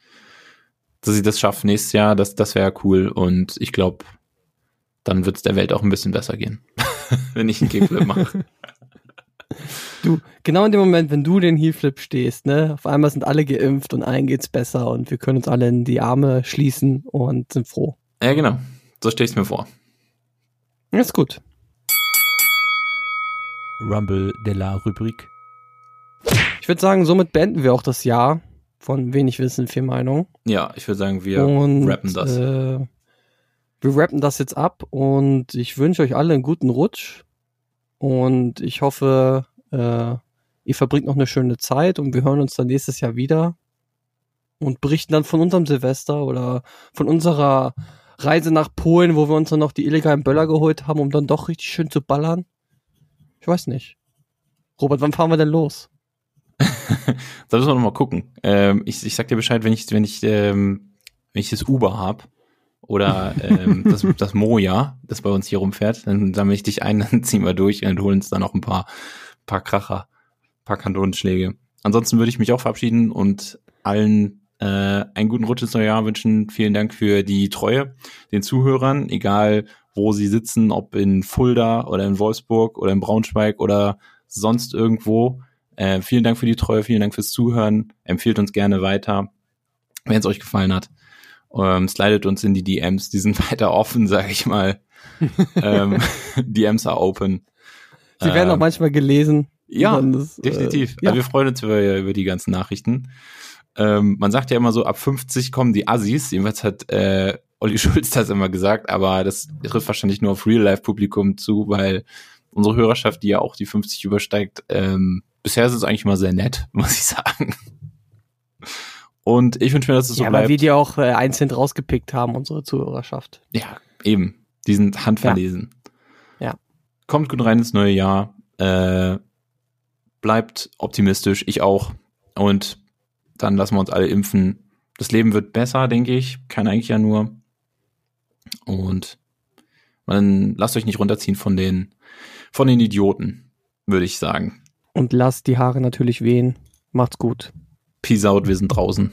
dass ich das schaffe nächstes Jahr. Das, das wäre cool. Und ich glaube, dann wird es der Welt auch ein bisschen besser gehen, wenn ich einen Kickflip mache. Du, genau in dem Moment, wenn du den Heelflip stehst, ne, auf einmal sind alle geimpft und allen geht's besser und wir können uns alle in die Arme schließen und sind froh. ja, genau. So stelle ich mir vor. Ist gut. Rumble de la Rubrik. Ich würde sagen, somit beenden wir auch das Jahr von wenig Wissen, viel Meinung. Ja, ich würde sagen, wir und rappen das. Äh, wir rappen das jetzt ab und ich wünsche euch alle einen guten Rutsch und ich hoffe, äh, ihr verbringt noch eine schöne Zeit und wir hören uns dann nächstes Jahr wieder und berichten dann von unserem Silvester oder von unserer Reise nach Polen, wo wir uns dann noch die illegalen Böller geholt haben, um dann doch richtig schön zu ballern. Ich weiß nicht. Robert, wann fahren wir denn los? Da müssen wir noch mal gucken. Ähm, ich, ich sag dir Bescheid, wenn ich, wenn ich, ähm, wenn ich das Uber hab oder ähm, das, das Moja, das bei uns hier rumfährt, dann sammle ich dich ein, dann ziehen wir durch und holen uns dann noch ein paar, paar Kracher, paar Kantonenschläge. Ansonsten würde ich mich auch verabschieden und allen äh, einen guten Rutsch ins neue Jahr wünschen. Vielen Dank für die Treue, den Zuhörern, egal wo sie sitzen, ob in Fulda oder in Wolfsburg oder in Braunschweig oder sonst irgendwo. Äh, vielen Dank für die Treue, vielen Dank fürs Zuhören. Empfehlt uns gerne weiter, wenn es euch gefallen hat. Ähm, slidet uns in die DMs, die sind weiter offen, sage ich mal. ähm, DMs are open. Sie werden auch Ähm, manchmal gelesen. ja, das, äh, Definitiv. ja. Also wir freuen uns über, über die ganzen Nachrichten. Ähm, man sagt ja immer so, ab 50 kommen die Assis. Jedenfalls hat äh, Olli Schulz das immer gesagt, aber das trifft wahrscheinlich nur auf Real-Life-Publikum zu, weil unsere Hörerschaft, die ja auch die 50 übersteigt, ähm, bisher ist es eigentlich immer sehr nett, muss ich sagen. Und ich wünsche mir, dass es so ja, bleibt. weil wir die auch äh, einzeln rausgepickt haben, unsere Zuhörerschaft. Ja, eben. Die sind handverlesen. Ja. Kommt gut rein ins neue Jahr. Äh, bleibt optimistisch, ich auch. Und dann lassen wir uns alle impfen. Das Leben wird besser, denke ich. Kann eigentlich ja nur. Und man lasst euch nicht runterziehen von den, von den Idioten, würde ich sagen. Und lasst die Haare natürlich wehen. Macht's gut. Peace out, wir sind draußen.